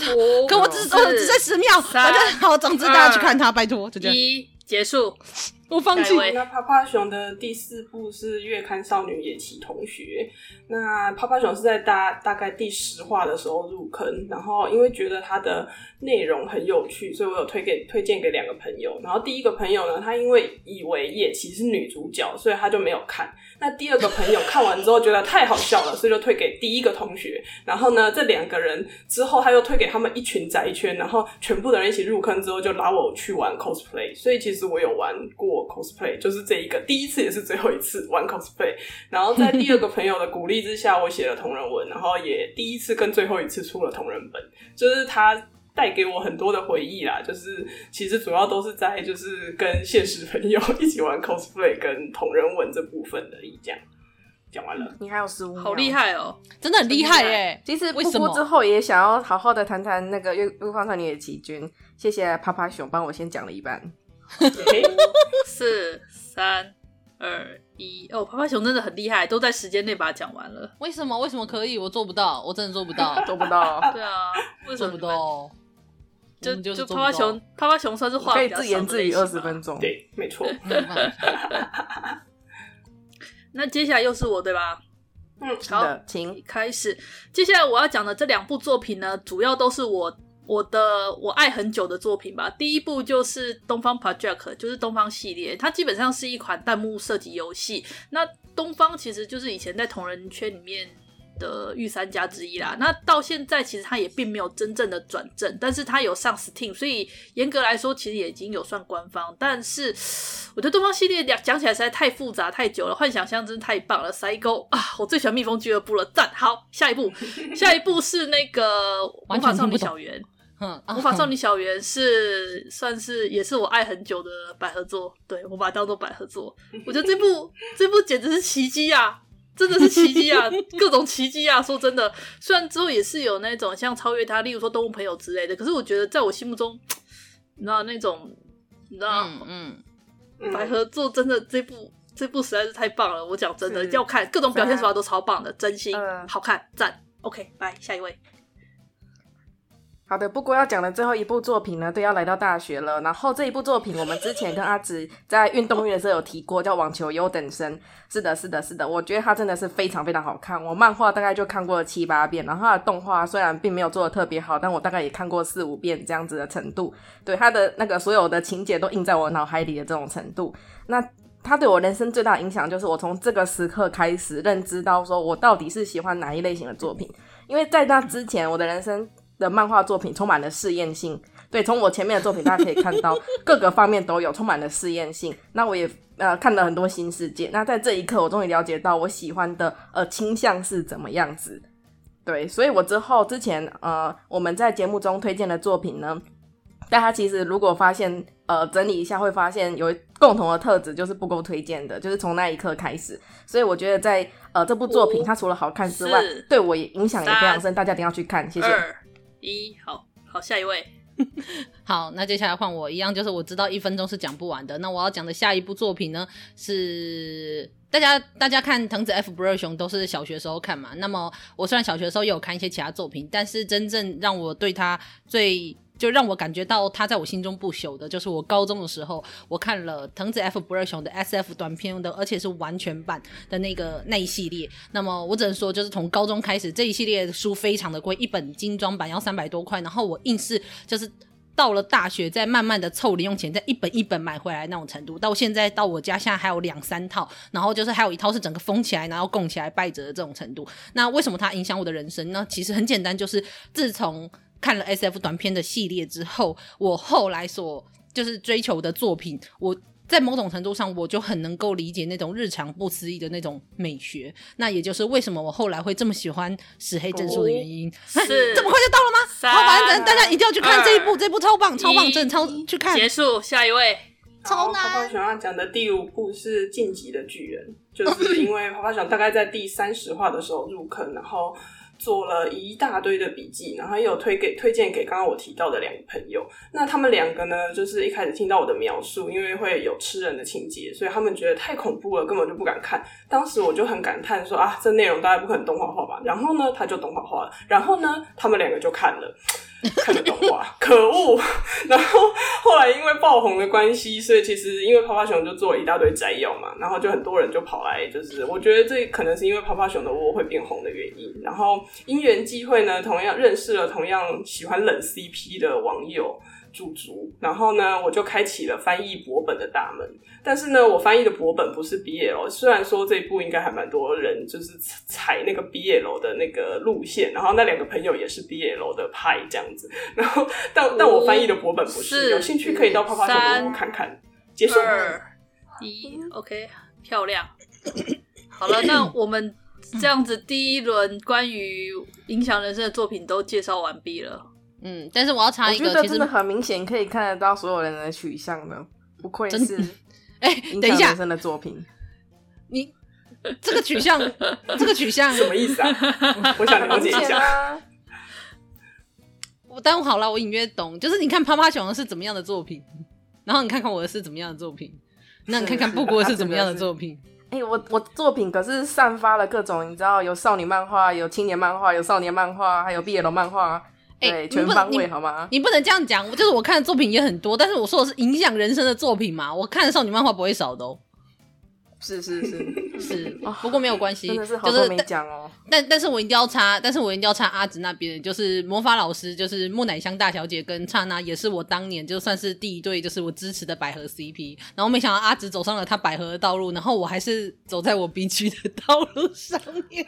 可我只只只剩十秒，反正好，总之大家去看他，拜托，就这样。一结束。我放弃。那趴趴熊的第四部是月刊少女野崎同学。那趴趴熊是在大大概第十话的时候入坑，然后因为觉得它的内容很有趣，所以我有推给推荐给两个朋友。然后第一个朋友呢，他因为以为野崎是女主角，所以他就没有看。那第二个朋友看完之后觉得太好笑了，所以就推给第一个同学。然后呢，这两个人之后他又推给他们一群宅圈，然后全部的人一起入坑之后，就拉我去玩 cosplay。所以其实我有玩过。cosplay 就是这一个第一次也是最后一次玩 cosplay，然后在第二个朋友的鼓励之下，我写了同人文，然后也第一次跟最后一次出了同人本，就是他带给我很多的回忆啦。就是其实主要都是在就是跟现实朋友一起玩 cosplay 跟同人文这部分而已。这样讲完了，你还有十五秒，好厉害哦，真的很厉害耶！其实布布之后也想要好好的谈谈那个月月光少女野崎君，谢谢趴趴熊帮我先讲了一半。四三二一哦，趴趴熊真的很厉害，都在时间内把它讲完了。为什么？为什么可以？我做不到，我真的做不到，做不到。对啊，为什么做不到？就就泡泡熊，泡泡熊算是话可以自言自语二十分钟。对，没错。那接下来又是我对吧？嗯，好，请开始。接下来我要讲的这两部作品呢，主要都是我我的我爱很久的作品吧。第一部就是《东方 Project》，就是东方系列，它基本上是一款弹幕射击游戏。那东方其实就是以前在同人圈里面的御三家之一啦。那到现在其实他也并没有真正的转正，但是他有上 Steam，所以严格来说其实也已经有算官方。但是我觉得东方系列讲讲起来实在太复杂太久了，幻想乡真的太棒了，塞沟啊！我最喜欢蜜蜂俱乐部了，赞！好，下一步，下一步是那个魔法少女小圆。嗯，魔法少女小圆是算是也是我爱很久的百合作，对，我把它当做百合作。我觉得这部这部简直是奇迹啊！真的是奇迹啊，各种奇迹啊！说真的，虽然之后也是有那种像超越他，例如说动物朋友之类的，可是我觉得在我心目中，你知道那种，你知道，嗯，嗯百合做真的这部这部实在是太棒了。我讲真的，要看各种表现手法都超棒的，真心好看赞。OK，拜下一位。好的，不过要讲的最后一部作品呢，都要来到大学了。然后这一部作品，我们之前跟阿直在运动会的时候有提过，叫《网球优等生》。是的，是的，是的，我觉得它真的是非常非常好看。我漫画大概就看过了七八遍，然后它的动画虽然并没有做的特别好，但我大概也看过四五遍这样子的程度。对它的那个所有的情节都印在我脑海里的这种程度。那它对我人生最大的影响，就是我从这个时刻开始认知到，说我到底是喜欢哪一类型的作品。因为在那之前，我的人生。的漫画作品充满了试验性，对，从我前面的作品大家可以看到，各个方面都有充满了试验性。那我也呃看了很多新世界。那在这一刻，我终于了解到我喜欢的呃倾向是怎么样子。对，所以我之后之前呃我们在节目中推荐的作品呢，大家其实如果发现呃整理一下，会发现有共同的特质，就是不够推荐的，就是从那一刻开始。所以我觉得在呃这部作品，它除了好看之外，对我也影响也非常深，大家一定要去看。谢谢。一好好，下一位，好，那接下来换我一样，就是我知道一分钟是讲不完的。那我要讲的下一部作品呢，是大家大家看藤子 F 不二雄都是小学时候看嘛。那么我虽然小学时候也有看一些其他作品，但是真正让我对他最就让我感觉到他在我心中不朽的，就是我高中的时候，我看了藤子 F 不二雄的 SF 短篇的，而且是完全版的那个那一系列。那么我只能说，就是从高中开始，这一系列书非常的贵，一本精装版要三百多块。然后我硬是就是到了大学，再慢慢的凑零用钱，再一本一本买回来那种程度。到现在到我家现在还有两三套，然后就是还有一套是整个封起来，然后供起来败折的这种程度。那为什么它影响我的人生呢？其实很简单，就是自从看了 SF 短片的系列之后，我后来所就是追求的作品，我在某种程度上我就很能够理解那种日常不思议的那种美学。那也就是为什么我后来会这么喜欢石黑正数的原因。是、啊、这么快就到了吗？三好，反正大家一定要去看这一部，这部超棒，超棒，真的超去看。结束，下一位。超难。泡泡熊要讲的第五部是《晋级的巨人》，就是因为泡泡熊大概在第三十话的时候入坑，然后。做了一大堆的笔记，然后也有推给推荐给刚刚我提到的两个朋友。那他们两个呢，就是一开始听到我的描述，因为会有吃人的情节，所以他们觉得太恐怖了，根本就不敢看。当时我就很感叹说啊，这内容大概不可能动画化吧？然后呢，他就动画化了。然后呢，他们两个就看了。看的动画，可恶！然后后来因为爆红的关系，所以其实因为泡泡熊就做了一大堆摘要嘛，然后就很多人就跑来，就是我觉得这可能是因为泡泡熊的窝会变红的原因。然后因缘际会呢，同样认识了同样喜欢冷 CP 的网友。驻足，然后呢，我就开启了翻译博本的大门。但是呢，我翻译的博本不是 BL，虽然说这一部应该还蛮多人就是 踩那个 BL 的那个路线，然后那两个朋友也是 BL 的派这样子。然后，但但我翻译的博本不是，是有兴趣可以到泡泡熊的屋看看。结束。二一，OK，漂亮。好了，那我们这样子第一轮关于影响人生的作品都介绍完毕了。嗯，但是我要插一个，我觉得真的很明显可以看得到所有人的取向的。不愧是哎，等一下，人生的作品，你这个取向，这个取向什么意思啊？我想了解一下。我耽误好了，我隐约懂，就是你看趴趴熊是怎么样的作品，然后你看看我的是怎么样的作品，那你看看布谷是怎么样的作品。哎、欸，我我作品可是散发了各种，你知道，有少女漫画，有青年漫画，有少年漫画，还有 BL 漫画。对，欸、全方位好吗？你不能这样讲，就是我看的作品也很多，但是我说的是影响人生的作品嘛。我看的少女漫画不会少的哦。是是 是是，不过没有关系，真的是好多没讲哦。但但是我一定要插，但是我一定要插阿紫那边，就是魔法老师，就是木乃香大小姐跟刹那，也是我当年就算是第一对，就是我支持的百合 CP。然后没想到阿紫走上了她百合的道路，然后我还是走在我 B 区的 道路上面。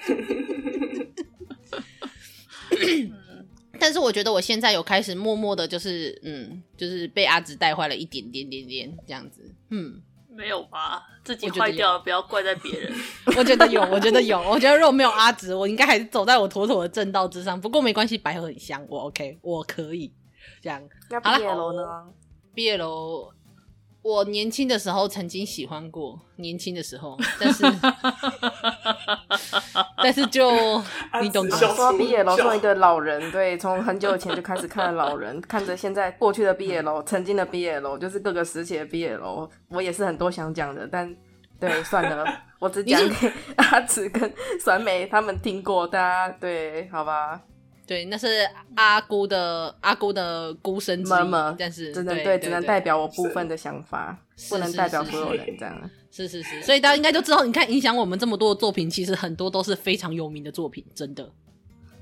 但是我觉得我现在有开始默默的，就是嗯，就是被阿紫带坏了一点点点点这样子，嗯。没有吧？自己坏掉了，不要怪在别人。我觉得有，我觉得有，我觉得如果没有阿紫，我应该还是走在我妥妥的正道之上。不过没关系，百合很香，我 OK，我可以这样。那 BL 呢？BL。我年轻的时候曾经喜欢过，年轻的时候，但是 但是就你懂的。说 BL 作为一个老人，对，从很久以前就开始看老人，看着现在过去的毕业楼曾经的毕业楼就是各个时期的毕业楼我也是很多想讲的，但对，算了，我只讲给阿慈跟酸梅他们听过，大家对，好吧。对，那是阿姑的阿姑的孤身之语，但是只能对，只能代表我部分的想法，不能代表所有人这样。是是是，所以大家应该都知道，你看影响我们这么多的作品，其实很多都是非常有名的作品，真的。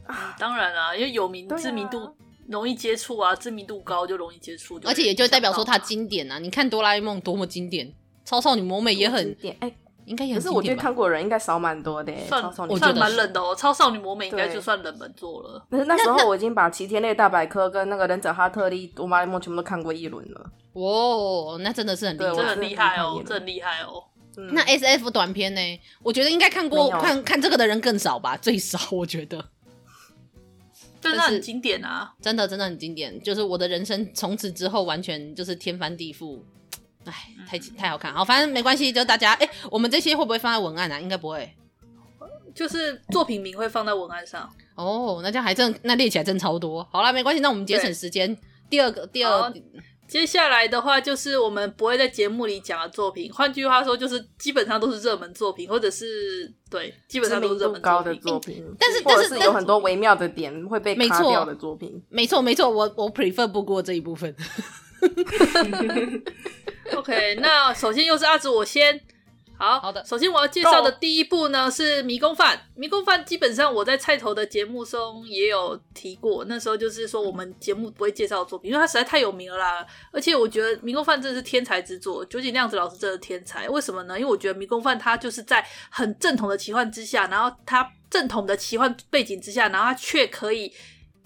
啊，当然啊，因为有名知名度容易接触啊，知名度高就容易接触，而且也就代表说它经典啊。你看哆啦 A 梦多么经典，超少女魔美也很经典，哎。应该也是，可是我觉得看过的人应该少蛮多的，算我觉得蛮冷的哦。超少女魔美应该就算冷门作了。那那时候我已经把《齐天类大百科》跟那个《忍者哈特利》《哆啦 A 梦》全部都看过一轮了。哦，那真的是很厉害，真的厉害哦，真厉害哦。那 S F 短片呢？我觉得应该看过看看这个的人更少吧，最少我觉得。真的很经典啊，真的真的很经典。就是我的人生从此之后完全就是天翻地覆。哎，太太好看，好，反正没关系，就大家，哎、欸，我们这些会不会放在文案啊？应该不会，就是作品名会放在文案上。哦，那这样还真，那列起来真超多。好了，没关系，那我们节省时间。第二个，第二个，接下来的话就是我们不会在节目里讲的作品。换句话说，就是基本上都是热门作品，或者是对，基本上都是热门高的作品。但是，但是，但是有很多微妙的点会被卡掉的作品。没错，没错，我我 prefer 不过这一部分。OK，那首先又是阿紫，我先。好好的。首先我要介绍的第一部呢是《迷宫饭》。《迷宫饭》基本上我在菜头的节目中也有提过，那时候就是说我们节目不会介绍作品，因为它实在太有名了啦。而且我觉得《迷宫饭》真的是天才之作，酒井亮子老师真的天才。为什么呢？因为我觉得《迷宫饭》它就是在很正统的奇幻之下，然后它正统的奇幻背景之下，然后它却可以。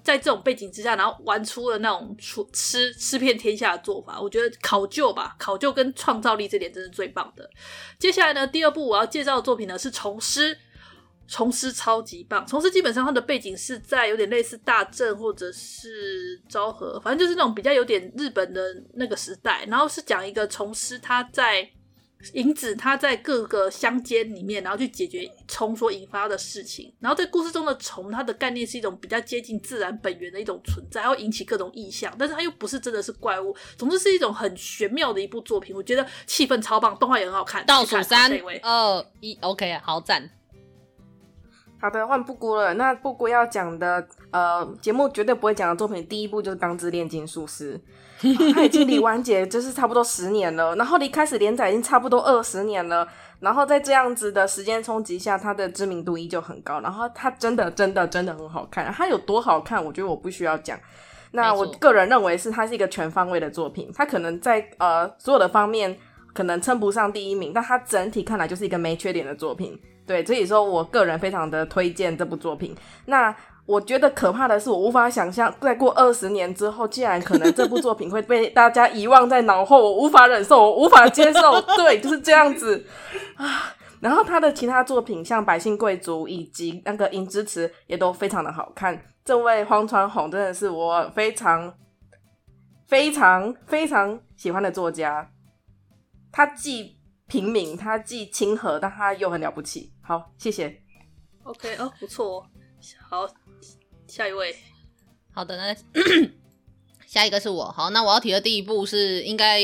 在这种背景之下，然后玩出了那种出吃吃遍天下的做法，我觉得考究吧，考究跟创造力这点真是最棒的。接下来呢，第二部我要介绍的作品呢是《虫师》，《虫师》超级棒，《虫师》基本上它的背景是在有点类似大正或者是昭和，反正就是那种比较有点日本的那个时代，然后是讲一个虫师他在。影子他在各个乡间里面，然后去解决虫所引发的事情。然后在故事中的虫，它的概念是一种比较接近自然本源的一种存在，会引起各种意象，但是它又不是真的是怪物。总之是一种很玄妙的一部作品。我觉得气氛超棒，动画也很好看。倒数三二一，OK，好赞。好的，换布谷了。那布谷要讲的呃节目绝对不会讲的作品，第一部就是《钢之炼金术师》。他已经离完结就是差不多十年了，然后离开始连载已经差不多二十年了，然后在这样子的时间冲击下，他的知名度依旧很高。然后他真的真的真的很好看，他有多好看，我觉得我不需要讲。那我个人认为是它是一个全方位的作品，它可能在呃所有的方面可能称不上第一名，但它整体看来就是一个没缺点的作品。对，所以说我个人非常的推荐这部作品。那我觉得可怕的是，我无法想象，再过二十年之后，竟然可能这部作品会被大家遗忘在脑后，我无法忍受，我无法接受。对，就是这样子 啊。然后他的其他作品，像《百姓贵族》以及那个《银之匙》，也都非常的好看。这位荒川弘真的是我非常、非常、非常喜欢的作家。他既平民，他既亲和，但他又很了不起。好，谢谢。OK，哦，不错，好。下一位，好的，那 下一个是我。好，那我要提的第一部是应该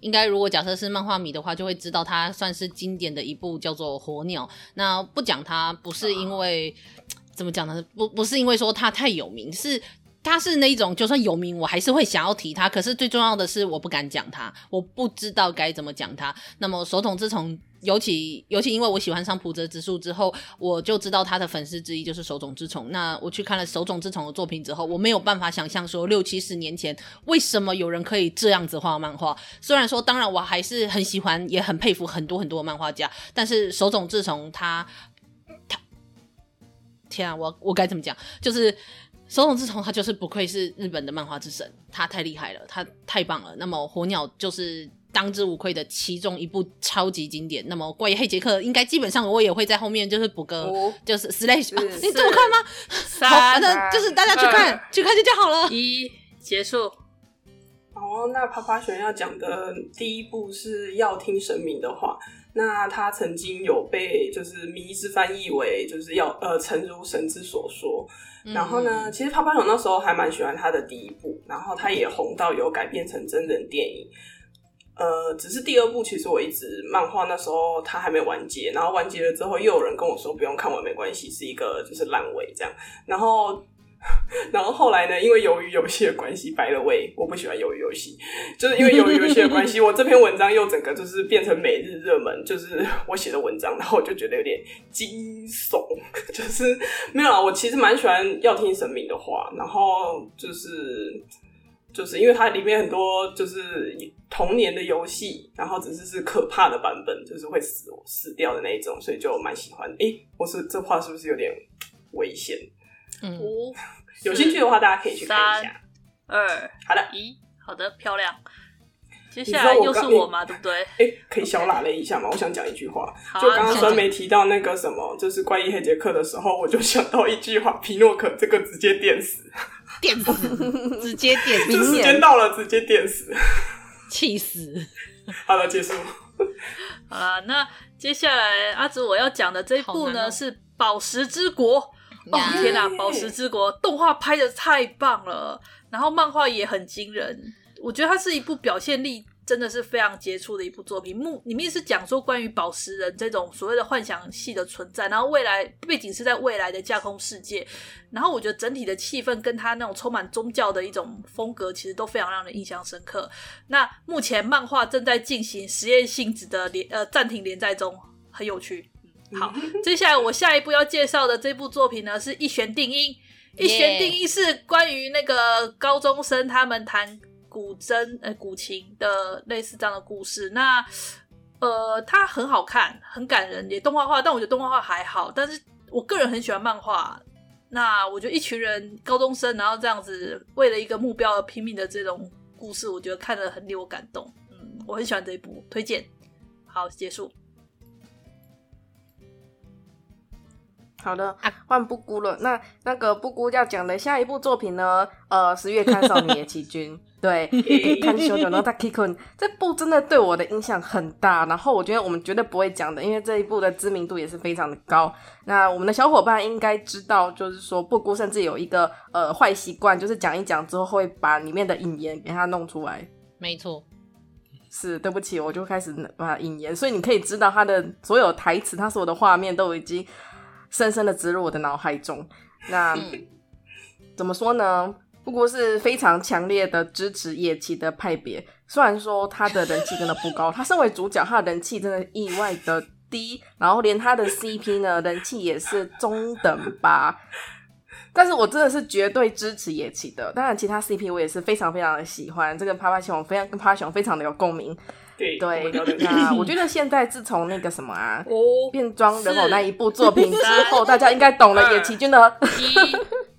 应该，如果假设是漫画迷的话，就会知道它算是经典的一部，叫做《火鸟》。那不讲它，不是因为、啊、怎么讲呢？不不是因为说它太有名，是它是那一种，就算有名，我还是会想要提它。可是最重要的是，我不敢讲它，我不知道该怎么讲它。那么手冢治虫尤其尤其因为我喜欢上浦泽直树之后，我就知道他的粉丝之一就是手冢治虫。那我去看了手冢治虫的作品之后，我没有办法想象说六七十年前为什么有人可以这样子画漫画。虽然说，当然我还是很喜欢，也很佩服很多很多漫画家，但是手冢治虫他他，天啊，我我该怎么讲？就是手冢治虫他就是不愧是日本的漫画之神，他太厉害了，他太棒了。那么火鸟就是。当之无愧的其中一部超级经典。那么关于黑杰克应该基本上我也会在后面就是补个，就是 slash 吧。你这么看吗？好，反正就是大家去看，去看就就好了。一结束。哦，那啪啪熊要讲的第一部是要听神明的话。那他曾经有被就是迷之翻译为就是要呃诚如神之所说。然后呢，嗯、其实趴趴熊那时候还蛮喜欢他的第一部，然后他也红到有改编成真人电影。呃，只是第二部，其实我一直漫画那时候它还没完结，然后完结了之后，又有人跟我说不用看完没关系，是一个就是烂尾这样。然后，然后后来呢，因为鱿鱼游戏的关系，白了味，我不喜欢鱿鱼游戏，就是因为鱿鱼游戏的关系，我这篇文章又整个就是变成每日热门，就是我写的文章，然后我就觉得有点惊悚，就是没有啊，我其实蛮喜欢要听神明的话，然后就是。就是因为它里面很多就是童年的游戏，然后只是是可怕的版本，就是会死死掉的那一种，所以就蛮喜欢。哎、欸，我是这话是不是有点危险？嗯，有兴趣的话大家可以去看一下。二，好的，一，好的，漂亮。接下来又是我嘛，对不对？哎、欸，可以小喇了一下吗？Okay. 我想讲一句话。就刚刚酸梅提到那个什么，就是怪异黑杰克的时候，我就想到一句话：皮诺可这个直接电死。电死，直接电死，时间到了，直接电死，气死。好了，结束。好了，那接下来阿紫我要讲的这一部呢、哦、是《宝石之国》。哦天哪，《宝石之国》动画拍的太棒了，然后漫画也很惊人。我觉得它是一部表现力。真的是非常杰出的一部作品，目里面是讲说关于宝石人这种所谓的幻想系的存在，然后未来背景是在未来的架空世界，然后我觉得整体的气氛跟他那种充满宗教的一种风格，其实都非常让人印象深刻。那目前漫画正在进行实验性质的连呃暂停连载中，很有趣。好，接下来我下一步要介绍的这部作品呢，是一弦定音。一弦定音是关于那个高中生他们弹。古筝，呃，古琴的类似这样的故事，那呃，它很好看，很感人，也动画化，但我觉得动画化还好。但是我个人很喜欢漫画，那我觉得一群人高中生，然后这样子为了一个目标而拼命的这种故事，我觉得看得很令我感动。嗯，我很喜欢这一部，推荐。好，结束。好的，换布姑了。那那个布姑要讲的下一部作品呢？呃，十月看少女野崎君。对，看小九呢，他 Kikun 这部真的对我的影响很大。然后我觉得我们绝对不会讲的，因为这一部的知名度也是非常的高。那我们的小伙伴应该知道，就是说布姑甚至有一个呃坏习惯，就是讲一讲之后会把里面的引言给他弄出来。没错，是对不起，我就开始把引言，所以你可以知道他的所有台词，他所有的画面都已经。深深的植入我的脑海中。那、嗯、怎么说呢？布姑是非常强烈的支持野崎的派别。虽然说他的人气真的不高，他身为主角，他的人气真的意外的低。然后连他的 CP 呢，人气也是中等吧。但是我真的是绝对支持野崎的。当然，其他 CP 我也是非常非常的喜欢。这个趴趴熊非常跟趴趴熊非常的有共鸣。对，那我觉得现在自从那个什么啊，哦、变装人偶那一部作品之后，大家应该懂了野崎君的。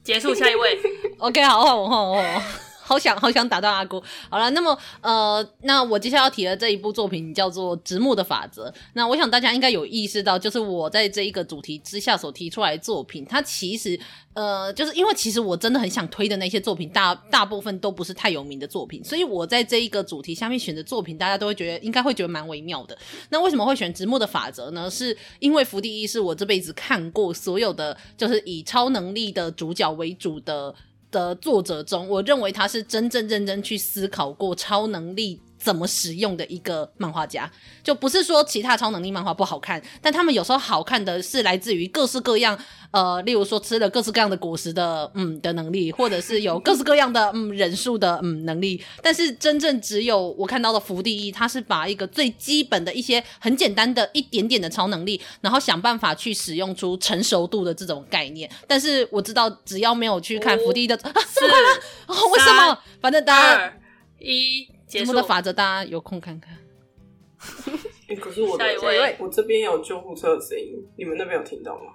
结束，下一位。OK，好，换我，换我，换我。好想 好想打断阿姑。好了，那么呃，那我接下来要提的这一部作品叫做《直木的法则》。那我想大家应该有意识到，就是我在这一个主题之下所提出来的作品，它其实呃，就是因为其实我真的很想推的那些作品，大大部分都不是太有名的作品，所以我在这一个主题下面选的作品，大家都会觉得应该会觉得蛮微妙的。那为什么会选《直木的法则》呢？是因为福地一是我这辈子看过所有的就是以超能力的主角为主的。的作者中，我认为他是真正认真去思考过超能力怎么使用的一个漫画家。就不是说其他超能力漫画不好看，但他们有时候好看的是来自于各式各样，呃，例如说吃了各式各样的果实的嗯的能力，或者是有各式各样的嗯人数的嗯能力。但是真正只有我看到的福地一，他是把一个最基本的一些很简单的一点点的超能力，然后想办法去使用出成熟度的这种概念。但是我知道，只要没有去看福地一的，啊，这么快吗？哦，为什么？反正大家一节目的法则，大家有空看看。欸、可是我的，我这边有救护车的声音，你们那边有听到吗？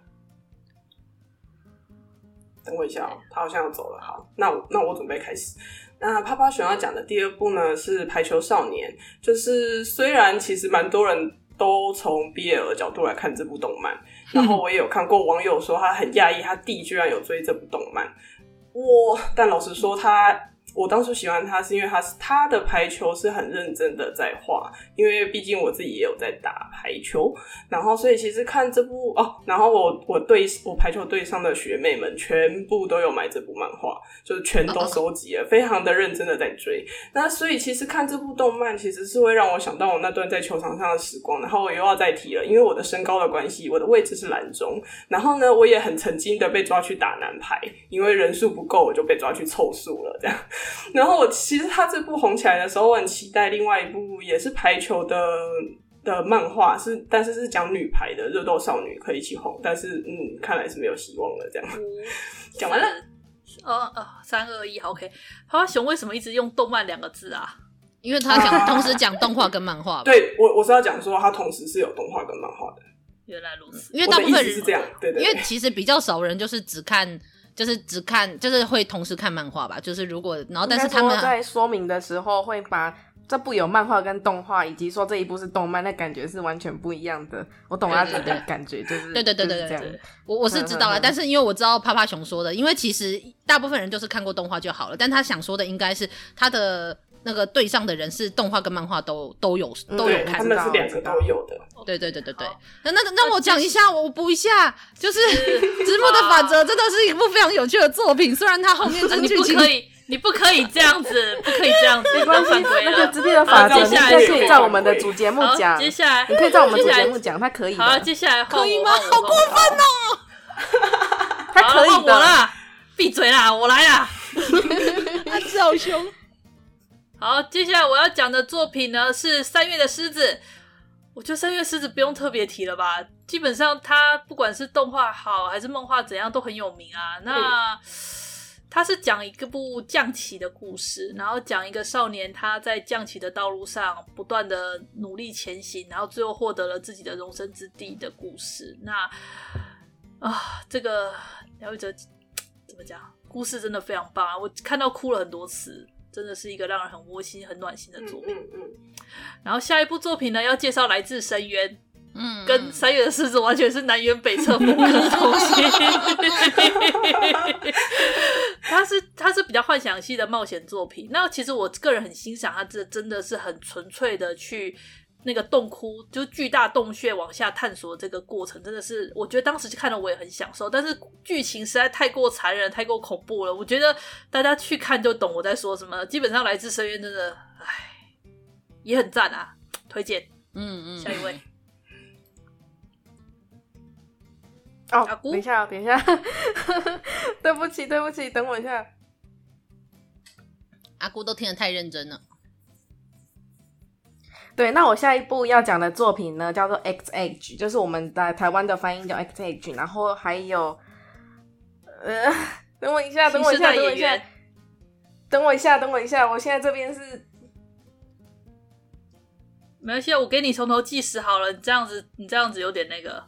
等我一下哦，他好像要走了。好，那我那我准备开始。那啪啪熊要讲的第二部呢是《排球少年》，就是虽然其实蛮多人都从 BL 的角度来看这部动漫，然后我也有看过网友说他很讶异，他弟居然有追这部动漫。我，但老实说他。我当初喜欢他是因为他是他的排球是很认真的在画，因为毕竟我自己也有在打排球，然后所以其实看这部哦，然后我我对我排球队上的学妹们全部都有买这部漫画，就是全都收集了，非常的认真的在追。那所以其实看这部动漫其实是会让我想到我那段在球场上的时光，然后我又要再提了，因为我的身高的关系，我的位置是篮中，然后呢，我也很曾经的被抓去打男排，因为人数不够，我就被抓去凑数了，这样。然后我其实他这部红起来的时候，我很期待另外一部也是排球的的漫画，是但是是讲女排的热斗少女可以一起红，但是嗯，看来是没有希望了。这样 讲完了，哦哦，三二一，好，OK。趴趴熊为什么一直用动漫两个字啊？因为他讲同时讲动画跟漫画。对我我是要讲说他同时是有动画跟漫画的。原来如此，因为大部分人是这样，对对，对。因为其实比较少人就是只看。就是只看，就是会同时看漫画吧。就是如果，然后但是他们在说明的时候会把这部有漫画跟动画，以及说这一部是动漫，那感觉是完全不一样的。我懂他的感觉，就是对对对对对，我我是知道了。但是因为我知道趴趴熊说的，因为其实大部分人就是看过动画就好了。但他想说的应该是他的。那个对上的人是动画跟漫画都都有都有看，他们是两个都有的。对对对对对，那那那我讲一下，我补一下，就是《直播的法则》真的是一部非常有趣的作品。虽然它后面这剧情，你不可以，这样子，不可以这样子，没关系。那个《直播的法则》，你可以在我们的主节目讲。接下来，你可以在我们主节目讲，他可以。好，接下来可以吗？好过分哦！他可以的啦，闭嘴啦，我来啦。他是好凶。好，接下来我要讲的作品呢是《三月的狮子》。我觉得《三月狮子》不用特别提了吧？基本上它不管是动画好还是漫画怎样都很有名啊。那它是讲一个部降旗的故事，然后讲一个少年他在降旗的道路上不断的努力前行，然后最后获得了自己的容身之地的故事。那啊，这个了解者怎么讲？故事真的非常棒啊！我看到哭了很多次。真的是一个让人很窝心、很暖心的作品。嗯嗯，嗯。然后下一部作品呢，要介绍来自深渊，嗯，跟三月的狮子完全是南辕北辙风格的东西。它是他是比较幻想系的冒险作品。那其实我个人很欣赏他，这真的是很纯粹的去。那个洞窟就巨大洞穴往下探索这个过程，真的是我觉得当时看了我也很享受，但是剧情实在太过残忍、太过恐怖了。我觉得大家去看就懂我在说什么。基本上来自深渊真的，唉，也很赞啊，推荐。嗯嗯，下一位。哦，等一下，等一下，对不起，对不起，等我一下。阿姑都听得太认真了。对，那我下一部要讲的作品呢，叫做《X Age》，就是我们在台湾的翻译叫《X Age》，然后还有，呃，等我一下，等我一下，等我一下，等我一下，等我一下，我现在这边是，没关系，我给你从头计时好了，你这样子，你这样子有点那个，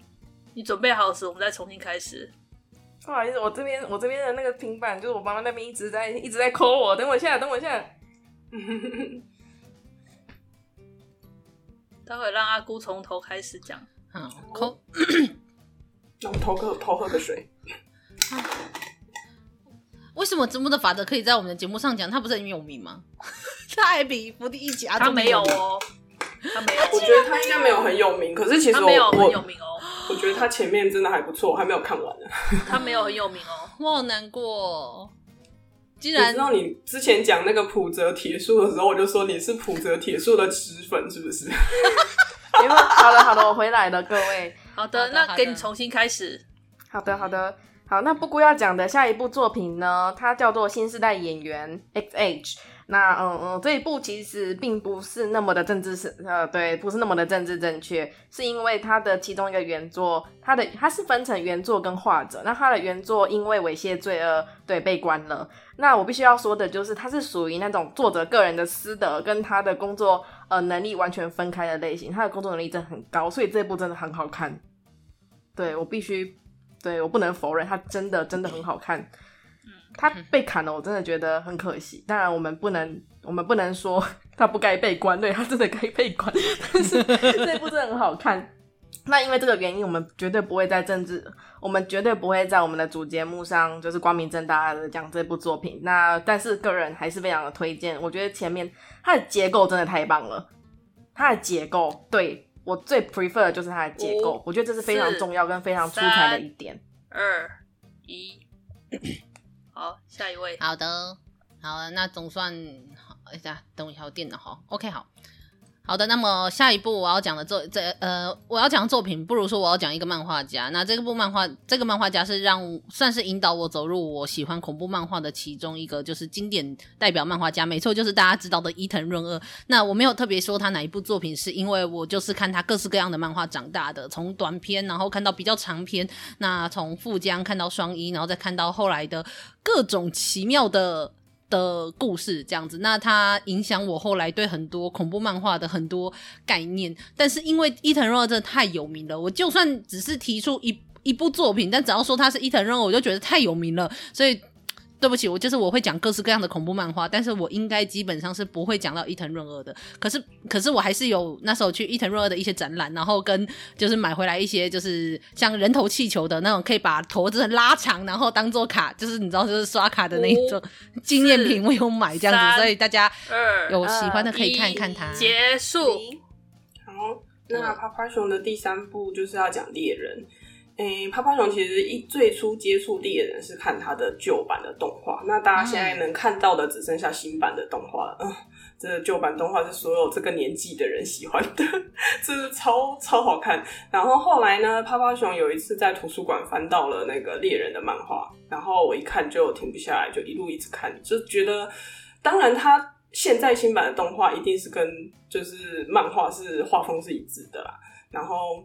你准备好时，我们再重新开始。不好意思，我这边我这边的那个平板，就是我妈妈那边一直在一直在 call 我，等我一下，等我一下。待会让阿姑从头开始讲。好，口，让我偷喝偷喝个水。为什么直播的法则可以在我们的节目上讲？他不是很有名吗？他还比福地一家他没有哦，他没有。我觉得他应该没有很有名，可是其实我没有很有名哦。我觉得他前面真的还不错，我还没有看完呢。他没有很有名哦，我好难过。既然你知道你之前讲那个浦泽铁树的时候，我就说你是浦泽铁树的脂粉，是不是？因为好的好的，我回来了，各位。好的，那给你重新开始。好的好的好，那布姑要讲的下一部作品呢，它叫做《新时代演员 XH》。那嗯嗯，这一部其实并不是那么的政治是呃，对，不是那么的政治正确，是因为它的其中一个原作，它的它是分成原作跟画者。那它的原作因为猥亵罪恶，对，被关了。那我必须要说的就是，它是属于那种作者个人的私德跟他的工作呃能力完全分开的类型。他的工作能力真的很高，所以这部真的很好看。对，我必须，对，我不能否认，它真的真的很好看。他被砍了，我真的觉得很可惜。当然，我们不能，我们不能说 他不该被关，对，他真的该被关。但是这部真的很好看。那因为这个原因，我们绝对不会在政治，我们绝对不会在我们的主节目上就是光明正大的讲这部作品。那但是个人还是非常的推荐。我觉得前面它的结构真的太棒了，它的结构对我最 prefer 的就是它的结构，我觉得这是非常重要跟非常出彩的一点。二一。下一位。好的，好，那总算好。一下，等一下，我电脑哈，OK，好。好的，那么下一部我要讲的作这呃，我要讲的作品，不如说我要讲一个漫画家。那这部漫画，这个漫画家是让算是引导我走入我喜欢恐怖漫画的其中一个，就是经典代表漫画家。没错，就是大家知道的伊藤润二。那我没有特别说他哪一部作品，是因为我就是看他各式各样的漫画长大的，从短篇，然后看到比较长篇，那从富江看到双一，然后再看到后来的各种奇妙的。的故事这样子，那它影响我后来对很多恐怖漫画的很多概念。但是因为伊藤润二真的太有名了，我就算只是提出一一部作品，但只要说他是伊藤润二，我就觉得太有名了，所以。对不起，我就是我会讲各式各样的恐怖漫画，但是我应该基本上是不会讲到伊藤润二的。可是，可是我还是有那时候去伊藤润二的一些展览，然后跟就是买回来一些就是像人头气球的那种，可以把头子拉长，然后当做卡，就是你知道就是刷卡的那一种纪念品，我有买这样子，所以大家有喜欢的可以看看它。结束。好，那趴趴熊的第三部就是要讲猎人。诶、欸，趴趴熊其实一最初接触猎人是看他的旧版的动画，那大家现在能看到的只剩下新版的动画了。嗯，这个旧版动画是所有这个年纪的人喜欢的，这是超超好看。然后后来呢，趴趴熊有一次在图书馆翻到了那个猎人的漫画，然后我一看就停不下来，就一路一直看，就觉得，当然他现在新版的动画一定是跟就是漫画是画风是一致的啦，然后。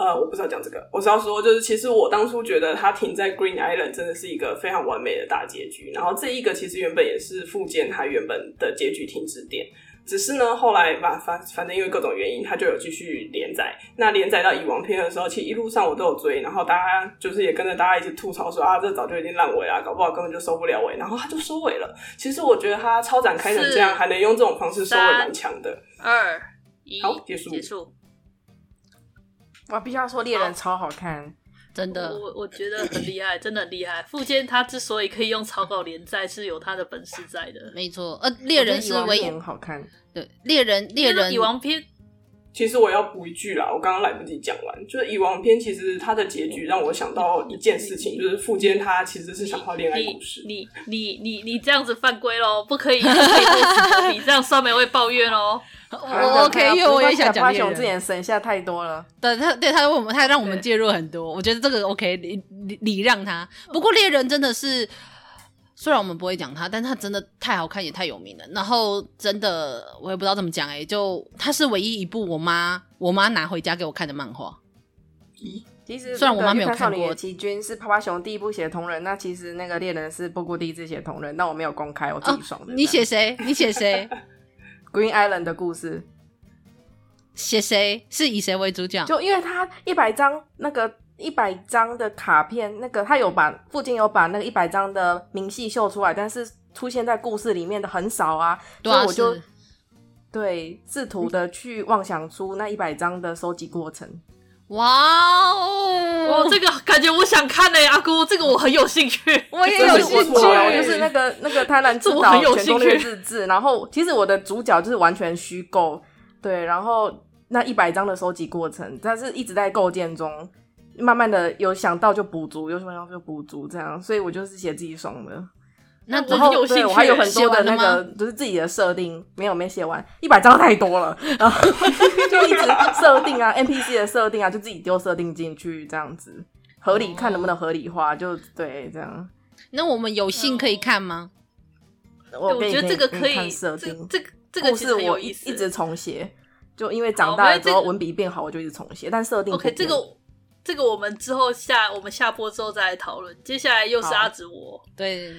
呃，我不知道讲这个，我是要说，就是其实我当初觉得它停在 Green Island 真的是一个非常完美的大结局。然后这一个其实原本也是附件它原本的结局停止点，只是呢后来反反反正因为各种原因，它就有继续连载。那连载到蚁王篇的时候，其实一路上我都有追，然后大家就是也跟着大家一起吐槽说啊，这早就已经烂尾了，搞不好根本就收不了尾，然后它就收尾了。其实我觉得它超展开成这样，还能用这种方式收尾，蛮强的。二一，好，结束，结束。我必须要说，猎人超好看，好真的，我我觉得很厉害，真的很厉害。富坚他之所以可以用草稿连载，是有他的本事在的。没错，呃，猎人是唯一很好看。对，猎人猎人蚁王篇，其实我要补一句啦，我刚刚来不及讲完，就是蚁王篇，其实它的结局让我想到一件事情，就是富坚他其实是想画恋爱故事。你你你你，你这样子犯规喽，不可以不可以，你这样酸梅会抱怨哦。我 OK，因为我也想讲花熊，之前省下太多了。对他，对他问我们，他让我们介入很多。我觉得这个 OK，礼礼礼让他。不过猎人真的是，虽然我们不会讲他，但他真的太好看，也太有名了。然后真的，我也不知道怎么讲哎，就他是唯一一部我妈我妈拿回家给我看的漫画。咦，其实虽然我妈没有看过，奇君是趴趴熊第一部写同人，那其实那个猎人是布谷第一次写同人，但我没有公开，我自己爽的。你写谁？你写谁？Green Island 的故事，写谁？是以谁为主角？就因为他一百张那个一百张的卡片，那个他有把附近有把那个一百张的明细秀出来，但是出现在故事里面的很少啊，所以我就对试图的去妄想出那一百张的收集过程。哇哦！哦，这个感觉我想看嘞，阿姑，这个我很有兴趣，我也有兴趣。我就是那个那个贪婪之岛全攻略日志，然后其实我的主角就是完全虚构，对，然后那一百张的收集过程，但是一直在构建中，慢慢的有想到就补足，有什么要就补足这样，所以我就是写自己爽的。那然后有兴趣对我还有很多的那个，就是自己的设定，没有没写完，一百张太多了，然后 就一直设定啊，NPC 的设定啊，就自己丢设定进去，这样子合理，看能不能合理化，就对这样。那我们有幸可以看吗？我我觉得这个可以，设定，这个这个其实很有我一意思。一直重写，就因为长大了之后文笔变好，我就一直重写，但设定 OK，这个这个我们之后下我们下播之后再来讨论。接下来又是阿紫我，对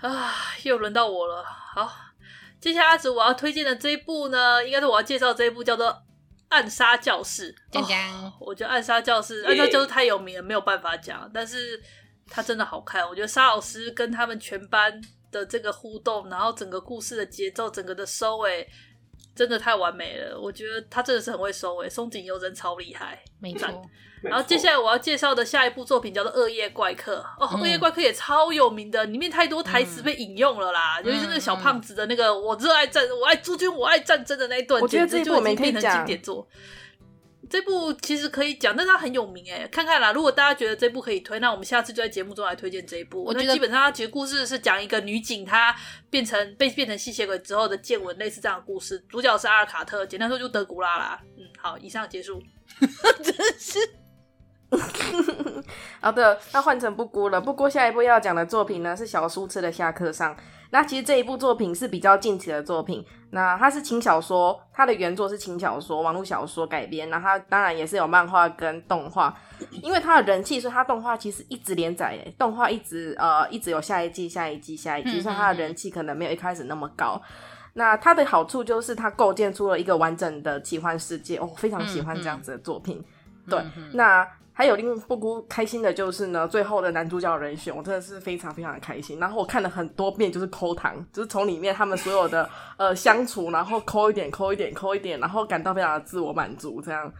啊，又轮到我了。好，接下来阿紫我要推荐的这一部呢，应该是我要介绍这一部叫做《暗杀教室》。讲讲哦，我觉得《暗杀教室》《暗杀教室》太有名了，没有办法讲，但是它真的好看。我觉得沙老师跟他们全班的这个互动，然后整个故事的节奏，整个的收尾，真的太完美了。我觉得他真的是很会收尾，松井优真超厉害，没错。然后接下来我要介绍的下一部作品叫做《恶夜怪客》哦，嗯恶夜怪客》也超有名的，里面太多台词被引用了啦，尤其是那个小胖子的那个“我热爱战，我爱诸君，我爱战争”的那一段，我觉得这一部我们可以变成经典作。这部其实可以讲，但是它很有名哎，看看啦。如果大家觉得这部可以推，那我们下次就在节目中来推荐这一部。我觉得基本上它其实故事是讲一个女警，她变成被变成吸血鬼之后的见闻，类似这样的故事。主角是阿尔卡特，简单说就德古拉啦。嗯，好，以上结束。真是。好的，那换成布姑了。布姑下一部要讲的作品呢是小书吃的下课上。那其实这一部作品是比较近期的作品。那它是轻小说，它的原作是轻小说，网络小说改编。那它当然也是有漫画跟动画，因为它的人气，所以它动画其实一直连载。诶，动画一直呃一直有下一季、下一季、下一季，所以它的人气可能没有一开始那么高。那它的好处就是它构建出了一个完整的奇幻世界，我、哦、非常喜欢这样子的作品。对，那。还有令布姑开心的就是呢，最后的男主角人选，我真的是非常非常的开心。然后我看了很多遍，就是抠糖，就是从里面他们所有的呃相处，然后抠一点，抠一点，抠一点，然后感到非常的自我满足。这样，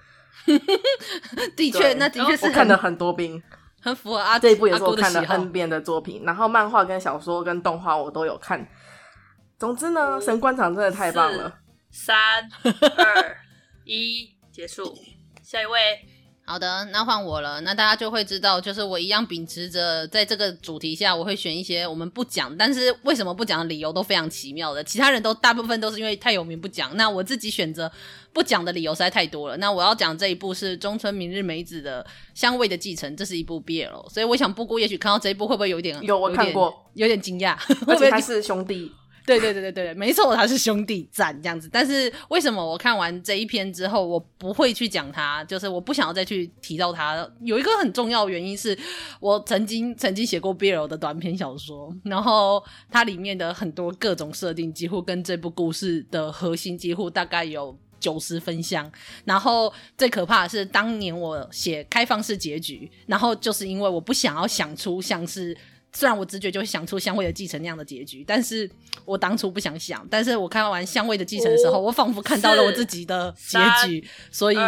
的确，那的确是我看了很多遍，很符合阿这一部也是我看了的 N 遍的作品。然后漫画跟小说跟动画我都有看。总之呢，神官场真的太棒了。三二一，结束。下一位。好的，那换我了。那大家就会知道，就是我一样秉持着在这个主题下，我会选一些我们不讲，但是为什么不讲的理由都非常奇妙的。其他人都大部分都是因为太有名不讲，那我自己选择不讲的理由实在太多了。那我要讲这一部是中村明日美子的《香味的继承》，这是一部 BL，所以我想布姑也许看到这一部会不会有点有我看过，有点惊讶，而且还是兄弟。对对对对对，没错，他是兄弟赞这样子。但是为什么我看完这一篇之后，我不会去讲他？就是我不想要再去提到他。有一个很重要的原因是我曾经曾经写过 BL 的短篇小说，然后它里面的很多各种设定几乎跟这部故事的核心几乎大概有九十分像。然后最可怕的是，当年我写开放式结局，然后就是因为我不想要想出像是。虽然我直觉就会想出香味的继承那样的结局，但是我当初不想想。但是我看完香味的继承的时候，我仿佛看到了我自己的结局，所以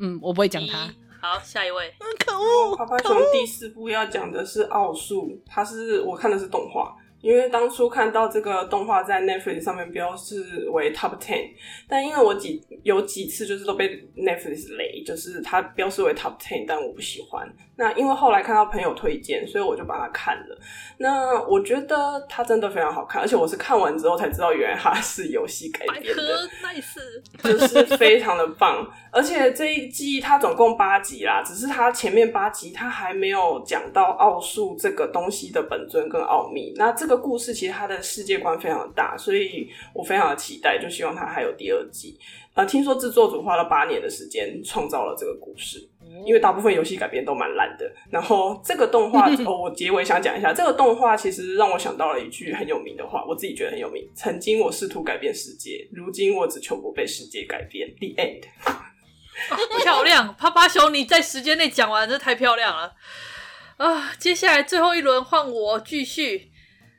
嗯，我不会讲它。好，下一位。嗯可恶！趴趴熊第四部要讲的是奥数，它是我看的是动画。因为当初看到这个动画在 Netflix 上面标示为 Top Ten，但因为我几有几次就是都被 Netflix 雷，就是它标示为 Top Ten，但我不喜欢。那因为后来看到朋友推荐，所以我就把它看了。那我觉得它真的非常好看，而且我是看完之后才知道，原来它是游戏改编的，nice，就是非常的棒。而且这一季它总共八集啦，只是它前面八集它还没有讲到奥数这个东西的本尊跟奥秘。那这个。故事其实它的世界观非常的大，所以我非常的期待，就希望它还有第二季。呃，听说制作组花了八年的时间创造了这个故事，因为大部分游戏改编都蛮烂的。然后这个动画，哦，我结尾想讲一下，这个动画其实让我想到了一句很有名的话，我自己觉得很有名：曾经我试图改变世界，如今我只求不被世界改变。The end。哦，漂亮，啪啪熊，你在时间内讲完，这太漂亮了啊！接下来最后一轮换我继续。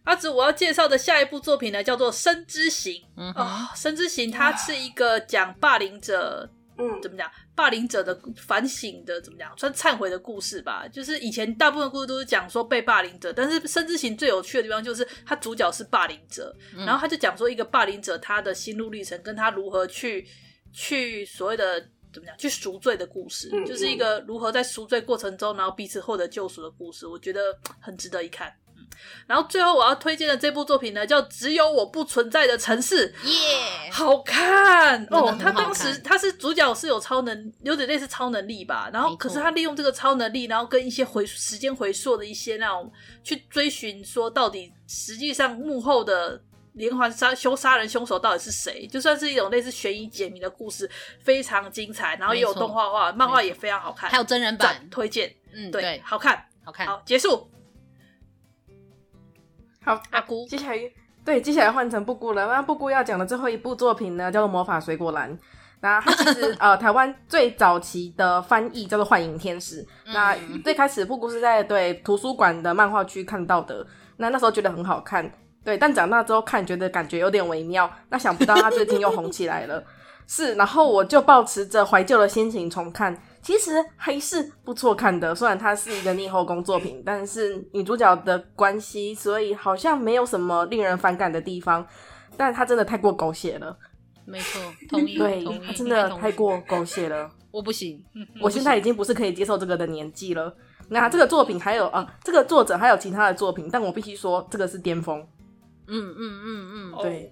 阿紫，我要介绍的下一部作品呢，叫做《生之行》啊，哦，《生之行》它是一个讲霸凌者，嗯，怎么讲？霸凌者的反省的，怎么讲？算忏悔的故事吧。就是以前大部分故事都是讲说被霸凌者，但是《生之行》最有趣的地方就是，他主角是霸凌者，然后他就讲说一个霸凌者他的心路历程，跟他如何去去所谓的怎么讲？去赎罪的故事，就是一个如何在赎罪过程中，然后彼此获得救赎的故事。我觉得很值得一看。然后最后我要推荐的这部作品呢，叫《只有我不存在的城市》，耶，好看哦。他当时他是主角是有超能，有点类似超能力吧。然后可是他利用这个超能力，然后跟一些回时间回溯的一些那种去追寻，说到底实际上幕后的连环杀凶杀人凶手到底是谁？就算是一种类似悬疑解谜的故事，非常精彩。然后也有动画化，漫画也非常好看，还有真人版推荐。嗯，对，对好看，好看。好，结束。好，阿姑，接下来对，接下来换成布姑了。那布姑要讲的最后一部作品呢，叫做《魔法水果篮》。那它其实 呃，台湾最早期的翻译叫做《幻影天使》。那最开始布姑是在对图书馆的漫画区看到的，那那时候觉得很好看，对，但长大之后看觉得感觉有点微妙。那想不到它最近又红起来了，是，然后我就抱持着怀旧的心情重看。其实还是不错看的，虽然它是一个逆后宫作品，但是女主角的关系，所以好像没有什么令人反感的地方。但它真的太过狗血了，没错，同意。对，它真的太过狗血了，我不行，我现在已经不是可以接受这个的年纪了。那这个作品还有啊，这个作者还有其他的作品，但我必须说，这个是巅峰。嗯嗯嗯嗯，对。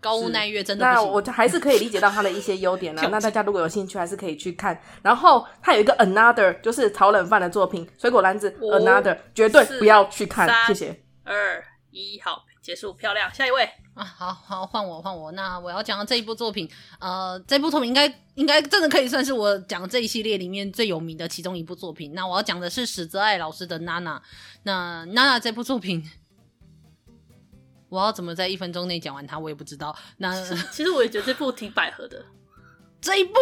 高屋奈月真的，那我还是可以理解到他的一些优点啊。那大家如果有兴趣，还是可以去看。然后他有一个 Another，就是炒冷饭的作品《水果篮子》，Another 绝对不要去看。谢谢。二一，好，结束，漂亮。下一位啊，好好换我换我。那我要讲的这一部作品，呃，这部作品应该应该真的可以算是我讲这一系列里面最有名的其中一部作品。那我要讲的是史泽爱老师的娜娜。那娜娜这部作品。我要怎么在一分钟内讲完它，我也不知道。那其实我也觉得这部挺百合的。这一部，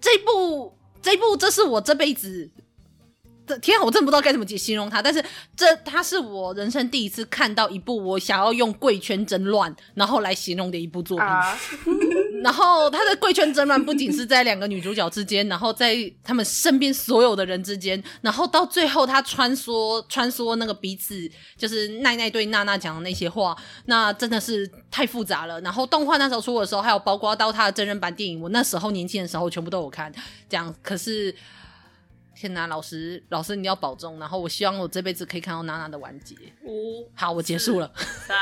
这一部，这一部，这是我这辈子。天啊，我真的不知道该怎么形容它，但是这它是我人生第一次看到一部我想要用贵圈争乱然后来形容的一部作品。啊、然后它的贵圈争乱不仅是在两个女主角之间，然后在他们身边所有的人之间，然后到最后他穿梭穿梭那个彼此就是奈奈对娜娜讲的那些话，那真的是太复杂了。然后动画那时候出的时候，还有包括到他的真人版电影，我那时候年轻的时候全部都有看。这样可是。天哪，老师，老师你要保重。然后我希望我这辈子可以看到娜娜的完结。五，好，我结束了。三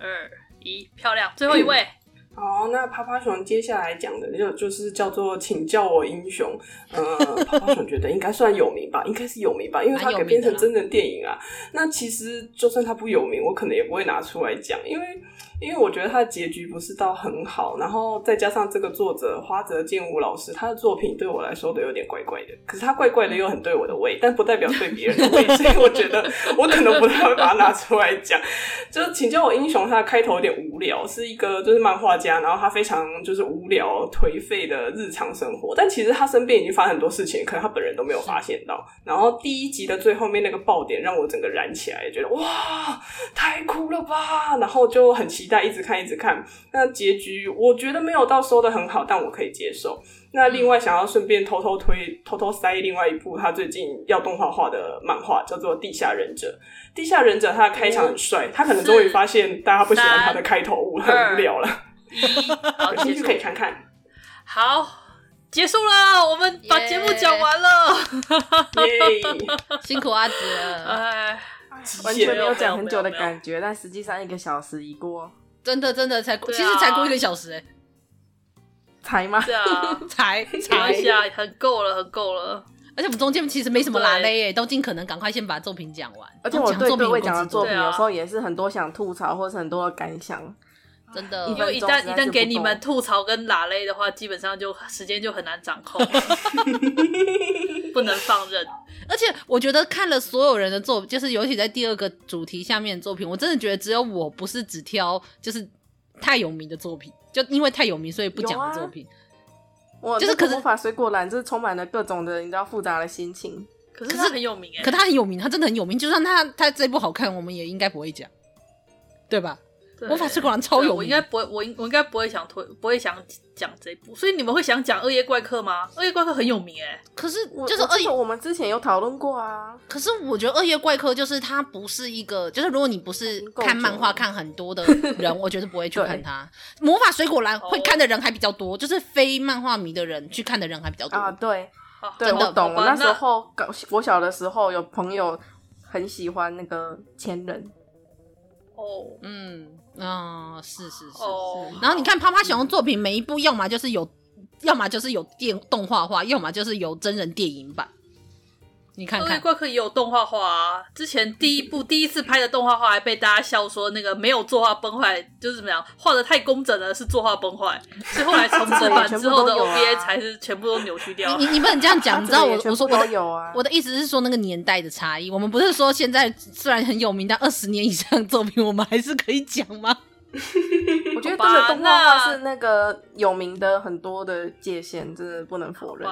二一，漂亮。最后一位。好，那趴趴熊接下来讲的就就是叫做请叫我英雄。呃，趴趴熊觉得应该算有名吧，应该是有名吧，因为它改编成真人电影啊。那其实就算它不有名，我可能也不会拿出来讲，因为。因为我觉得他的结局不是到很好，然后再加上这个作者花泽健吾老师，他的作品对我来说都有点怪怪的。可是他怪怪的又很对我的胃，但不代表对别人的胃，所以我觉得我可能不太会把它拿出来讲。就请叫我英雄，他的开头有点无聊，是一个就是漫画家，然后他非常就是无聊颓废的日常生活，但其实他身边已经发生很多事情，可能他本人都没有发现到。然后第一集的最后面那个爆点让我整个燃起来，觉得哇，太酷了吧！然后就很奇奇。在一直看，一直看。那结局我觉得没有到收的很好，但我可以接受。那另外想要顺便偷偷推、偷偷塞另外一部他最近要动画化的漫画，叫做《地下忍者》。《地下忍者》他的开场很帅，他可能终于发现大家不喜欢他的开头物，很无聊了。好，有兴趣可以看看。好，结束了，我们把节目讲完了。耶，辛苦阿紫了。哎。完全没有讲很久的感觉，但实际上一个小时已过，真的真的才过，其实才过一个小时哎，才吗？对啊，才 才。一下，很够了，很够了。而且我们中间其实没什么拉勒哎，都尽可能赶快先把作品讲完。而且我对各位讲的作品，有时候也是很多想吐槽，或是很多的感想。真的，因为一旦一旦给你们吐槽跟拉勒的话，基本上就时间就很难掌控，不能放任。而且我觉得看了所有人的作，就是尤其在第二个主题下面的作品，我真的觉得只有我不是只挑就是太有名的作品，就因为太有名所以不讲的作品。我就是可是魔法水果篮，就是充满了各种的你知道复杂的心情。可是他很有名哎，可他很有名，他真的很有名。就算他他这部好看，我们也应该不会讲，对吧？魔法水果篮超有名，我应该不会，我应我应该不会想推，不会想讲这一部。所以你们会想讲《恶夜怪客》吗？《恶夜怪客》很有名哎，可是我就是恶夜，我们之前有讨论过啊。可是我觉得《恶夜怪客》就是它不是一个，就是如果你不是看漫画看很多的人，我觉得不会去看它。魔法水果篮会看的人还比较多，就是非漫画迷的人去看的人还比较多啊。对，好对，我懂。我那时候搞我小的时候有朋友。很喜欢那个前人。哦，嗯啊、哦，是是是。哦，然后你看趴趴熊的作品，每一部要么就是有，要么就是有电动画化，要么就是有真人电影版。你看看，怪客也有动画化啊！之前第一部第一次拍的动画化还被大家笑说那个没有作画崩坏，就是怎么样画的太工整了，是作画崩坏。所以后来重制版之后的 OVA 才是全部都扭曲掉。你你你不能这样讲，你知道我我说我的有啊，我的意思是说那个年代的差异。我们不是说现在虽然很有名，但二十年以上作品我们还是可以讲吗？我觉得真的动画化是那个有名的很多的界限，真的不能否认。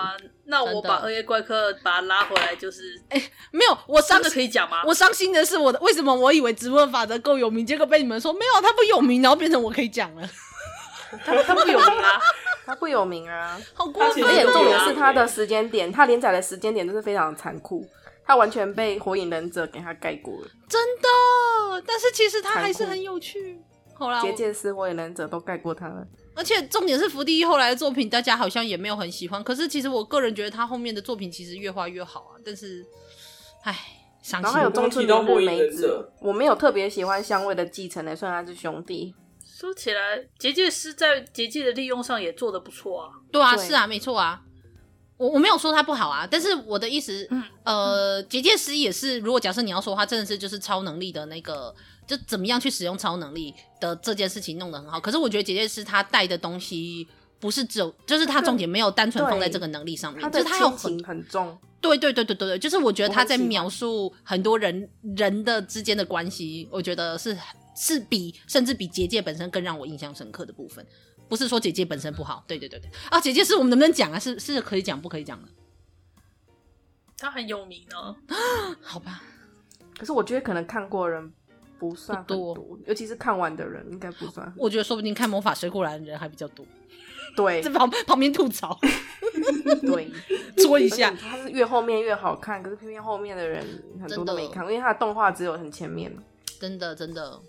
那我把《二夜怪客》把它拉回来，就是哎、欸，没有，我伤的可以讲吗？我伤心的是，我的为什么我以为直播法则够有名，结果被你们说没有，它不有名，然后变成我可以讲了。他他不有名啊，他不有名啊，好过分！而且重点是他的时间点，他连载的时间点都是非常残酷，他完全被《火影忍者》给他盖过了。真的，但是其实他还是很有趣。后来结界师、火影忍者都盖过他了，而且重点是福地后来的作品，大家好像也没有很喜欢。可是其实我个人觉得他后面的作品其实越画越好啊。但是，唉，伤心。然后还有中村明日美子，我没有特别喜欢香味的继承的，虽然他是兄弟。说起来，结界师在结界的利用上也做的不错啊。对啊，对是啊，没错啊。我我没有说他不好啊，但是我的意思，嗯、呃，结界师也是，如果假设你要说他真的是就是超能力的那个。就怎么样去使用超能力的这件事情弄得很好，可是我觉得结界师他带的东西不是只有，就是他重点没有单纯放在这个能力上面，就是他有很很重。对对对对对对，就是我觉得他在描述很多人人的之间的关系，我觉得是是比甚至比结界本身更让我印象深刻的部分。不是说结界本身不好，对对对对啊，结界师我们能不能讲啊？是是可以讲不可以讲的？他很有名哦，好吧。可是我觉得可能看过人。不算多，尤其是看完的人应该不算。我觉得说不定看魔法水果篮的人还比较多。对，在旁旁边吐槽，对，说一下，他是越后面越好看，可是偏偏后面的人很多都没看，因为他的动画只有很前面。真的真的，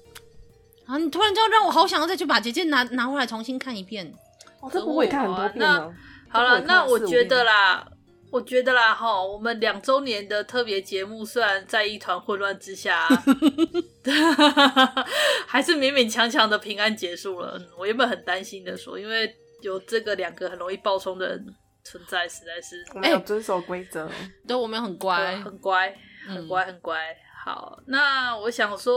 啊！你突然就让我好想要再去把结界拿拿回来重新看一遍。哦，这部我也看很多遍了。好了，那我觉得啦。我觉得啦，哈，我们两周年的特别节目虽然在一团混乱之下，还是勉勉强强的平安结束了。我原本很担心的说，因为有这个两个很容易爆冲的人存在，实在是没有遵守规则。对，我们很乖，很乖，很乖，很乖。好，那我想说，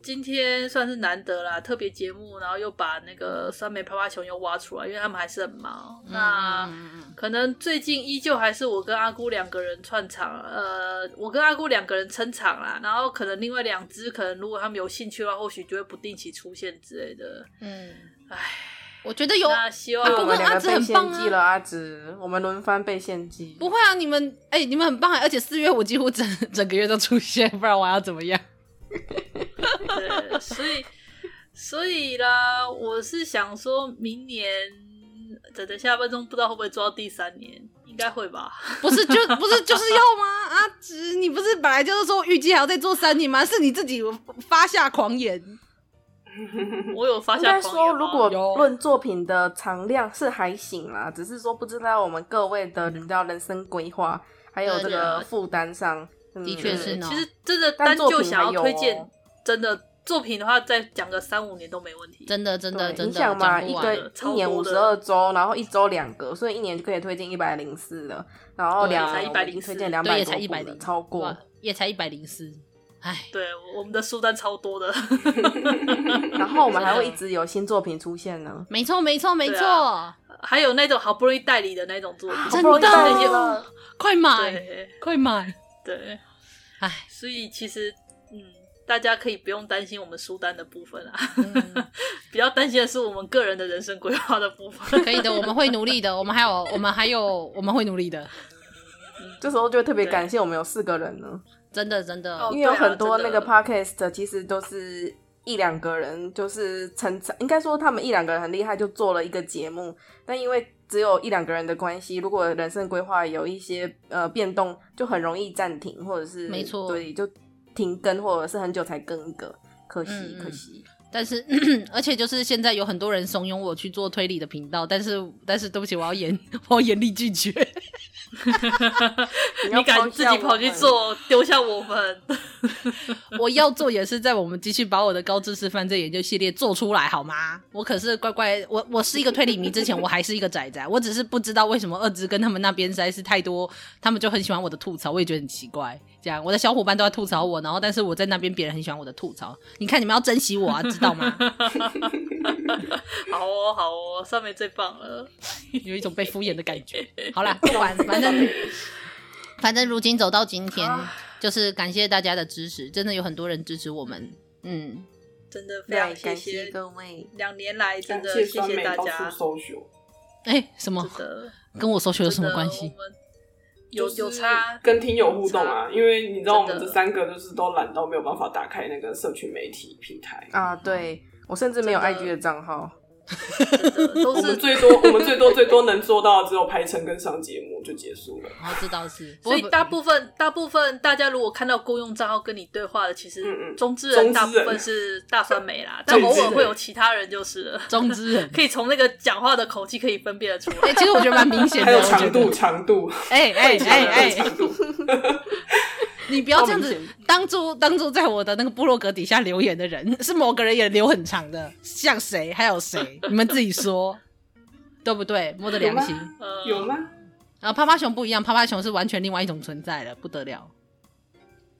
今天算是难得啦，特别节目，然后又把那个酸梅啪啪熊又挖出来，因为他们还是很忙。嗯、那可能最近依旧还是我跟阿姑两个人串场，呃，我跟阿姑两个人撑场啦，然后可能另外两只，可能如果他们有兴趣的话，或许就会不定期出现之类的。嗯，唉。我觉得有那希望阿姑跟阿紫很棒啊！了阿紫，我们轮番被献祭。不会啊，你们哎、欸，你们很棒啊！而且四月我几乎整整个月都出现，不然我要怎么样？对，所以所以啦，我是想说明年等等下半钟，不知道会不会做到第三年，应该会吧？不是就不是就是要吗？阿紫，你不是本来就是说预计还要再做三年吗？是你自己发下狂言。我有发现，应该说，如果论作品的长量是还行啦，只是说不知道我们各位的人道人生规划还有这个负担上，的确是。其实真的单就想要推荐，真的作品的话，再讲个三五年都没问题。真的真的真的。你想嘛，一个一年五十二周，然后一周两个，所以一年就可以推荐一百零四了。然后两才一百零推荐两百也才一百零，超过也才一百零四。唉，对，我们的书单超多的，然后我们还会一直有新作品出现呢。没错，没错，没错、啊，还有那种好不容易代理的那种作品，真的，快买，快买，对，哎，所以其实，嗯，大家可以不用担心我们书单的部分啊，嗯、比较担心的是我们个人的人生规划的部分。可以的，我们会努力的，我们还有，我们还有，我们会努力的。嗯、这时候就特别感谢我们有四个人呢。真的真的，因为有很多那个 podcast 其实都是一两个人，就是成长，应该说他们一两个人很厉害，就做了一个节目。但因为只有一两个人的关系，如果人生规划有一些呃变动，就很容易暂停，或者是没错，对，就停更，或者是很久才更一个，可惜、嗯、可惜。但是 而且就是现在有很多人怂恿我去做推理的频道，但是但是对不起，我要严 我要严厉拒绝。你敢自己跑去做，丢下我们？我要做也是在我们继续把我的高知识犯罪研究系列做出来，好吗？我可是乖乖，我我是一个推理迷，之前我还是一个仔仔，我只是不知道为什么二之跟他们那边实在是太多，他们就很喜欢我的吐槽，我也觉得很奇怪。这样，我的小伙伴都在吐槽我，然后但是我在那边，别人很喜欢我的吐槽。你看，你们要珍惜我啊，知道吗？好哦，好哦，上面最棒了，有一种被敷衍的感觉。好啦，不管，反正反正如今走到今天，就是感谢大家的支持，真的有很多人支持我们。嗯，真的非常感谢各位，两年来真的谢谢大家。哎、欸，什么？跟我 social 有什么关系？有有差，跟听友互动啊，因为你知道我们这三个就是都懒到没有办法打开那个社群媒体平台啊。对，我甚至没有 IG 的账号。都是我们最多，我们最多最多能做到只有排程跟上节目就结束了。哦，这倒是。所以大部分大部分大家如果看到公用账号跟你对话的，其实中之人大部分是大酸梅啦，但偶尔会有其他人就是了。中之人 可以从那个讲话的口气可以分辨得出来。哎，其实我觉得蛮明显的。还有长度，长度。哎哎哎哎，长度。你不要这样子，当初当初在我的那个部落格底下留言的人，是某个人也留很长的，像谁？还有谁？你们自己说，对不对？摸着良心，有吗？然后趴趴熊不一样，趴趴熊是完全另外一种存在了，不得了。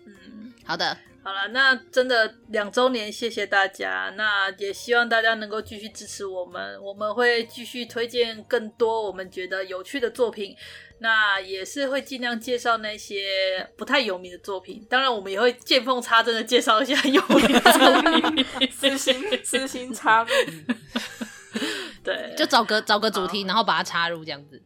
嗯，好的，好了，那真的两周年，谢谢大家。那也希望大家能够继续支持我们，我们会继续推荐更多我们觉得有趣的作品。那也是会尽量介绍那些不太有名的作品，当然我们也会见缝插针的介绍一下有名的作品，私心私心插入，对，就找个找个主题，然后把它插入这样子，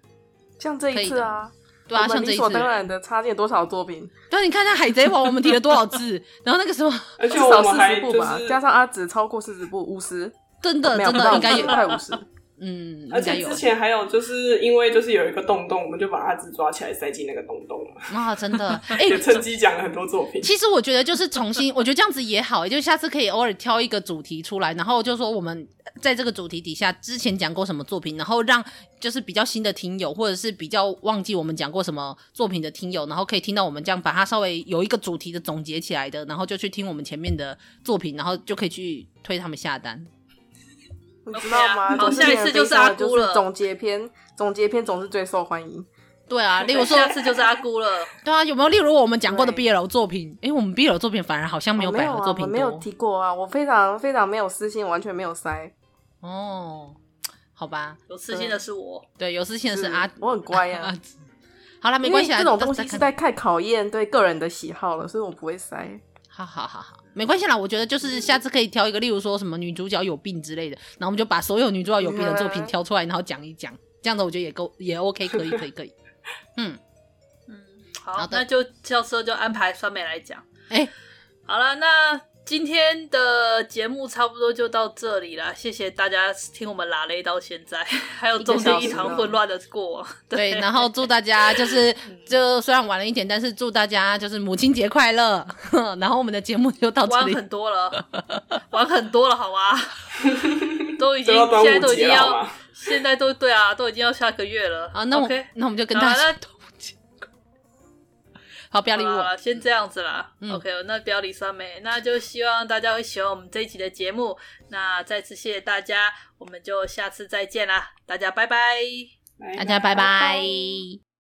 像这一次啊，对啊，像这一次，理所当然的插进多少作品，对，你看那海贼王我们提了多少字，然后那个时候至少四十部吧，加上阿紫超过四十部，五十，真的真的应该也快五十。嗯，而且之前还有就是因为就是有一个洞洞，我们就把阿紫抓起来塞进那个洞洞了。啊，真的，哎、欸，趁机讲了很多作品。其实我觉得就是重新，我觉得这样子也好，就下次可以偶尔挑一个主题出来，然后就说我们在这个主题底下之前讲过什么作品，然后让就是比较新的听友，或者是比较忘记我们讲过什么作品的听友，然后可以听到我们这样把它稍微有一个主题的总结起来的，然后就去听我们前面的作品，然后就可以去推他们下单。你知道吗？好，下一次就是阿姑了。总结篇，总结篇总是最受欢迎。对啊，例如说下次就是阿姑了。对啊，有没有例如我们讲过的 BL 作品？哎，我们 BL 作品反而好像没有百合作品多。没有提过啊，我非常非常没有私心，完全没有塞。哦，好吧，有私心的是我。对，有私心的是阿，我很乖啊。好了，没关系，这种东西实在太考验对个人的喜好了，所以我不会塞。好好好好。没关系啦，我觉得就是下次可以挑一个，例如说什么女主角有病之类的，然后我们就把所有女主角有病的作品挑出来，然后讲一讲，这样子我觉得也够，也 OK，可以，可以，可以。嗯嗯，好，好的，那就到时候就安排酸梅来讲。哎、欸，好了，那。今天的节目差不多就到这里了，谢谢大家听我们拉雷到现在，还有中间一场混乱的过。对，然后祝大家就是就虽然晚了一点，但是祝大家就是母亲节快乐。然后我们的节目就到这里，晚很多了，晚很多了，好吗？都已经现在都已经要，现在都对啊，都已经要下个月了。啊，那我 okay? 那我们就跟大家。好，不要理我了，先这样子啦。嗯、OK，那不要理酸梅，那就希望大家会喜欢我们这一集的节目。那再次谢谢大家，我们就下次再见啦，大家拜拜，大家拜拜。拜拜。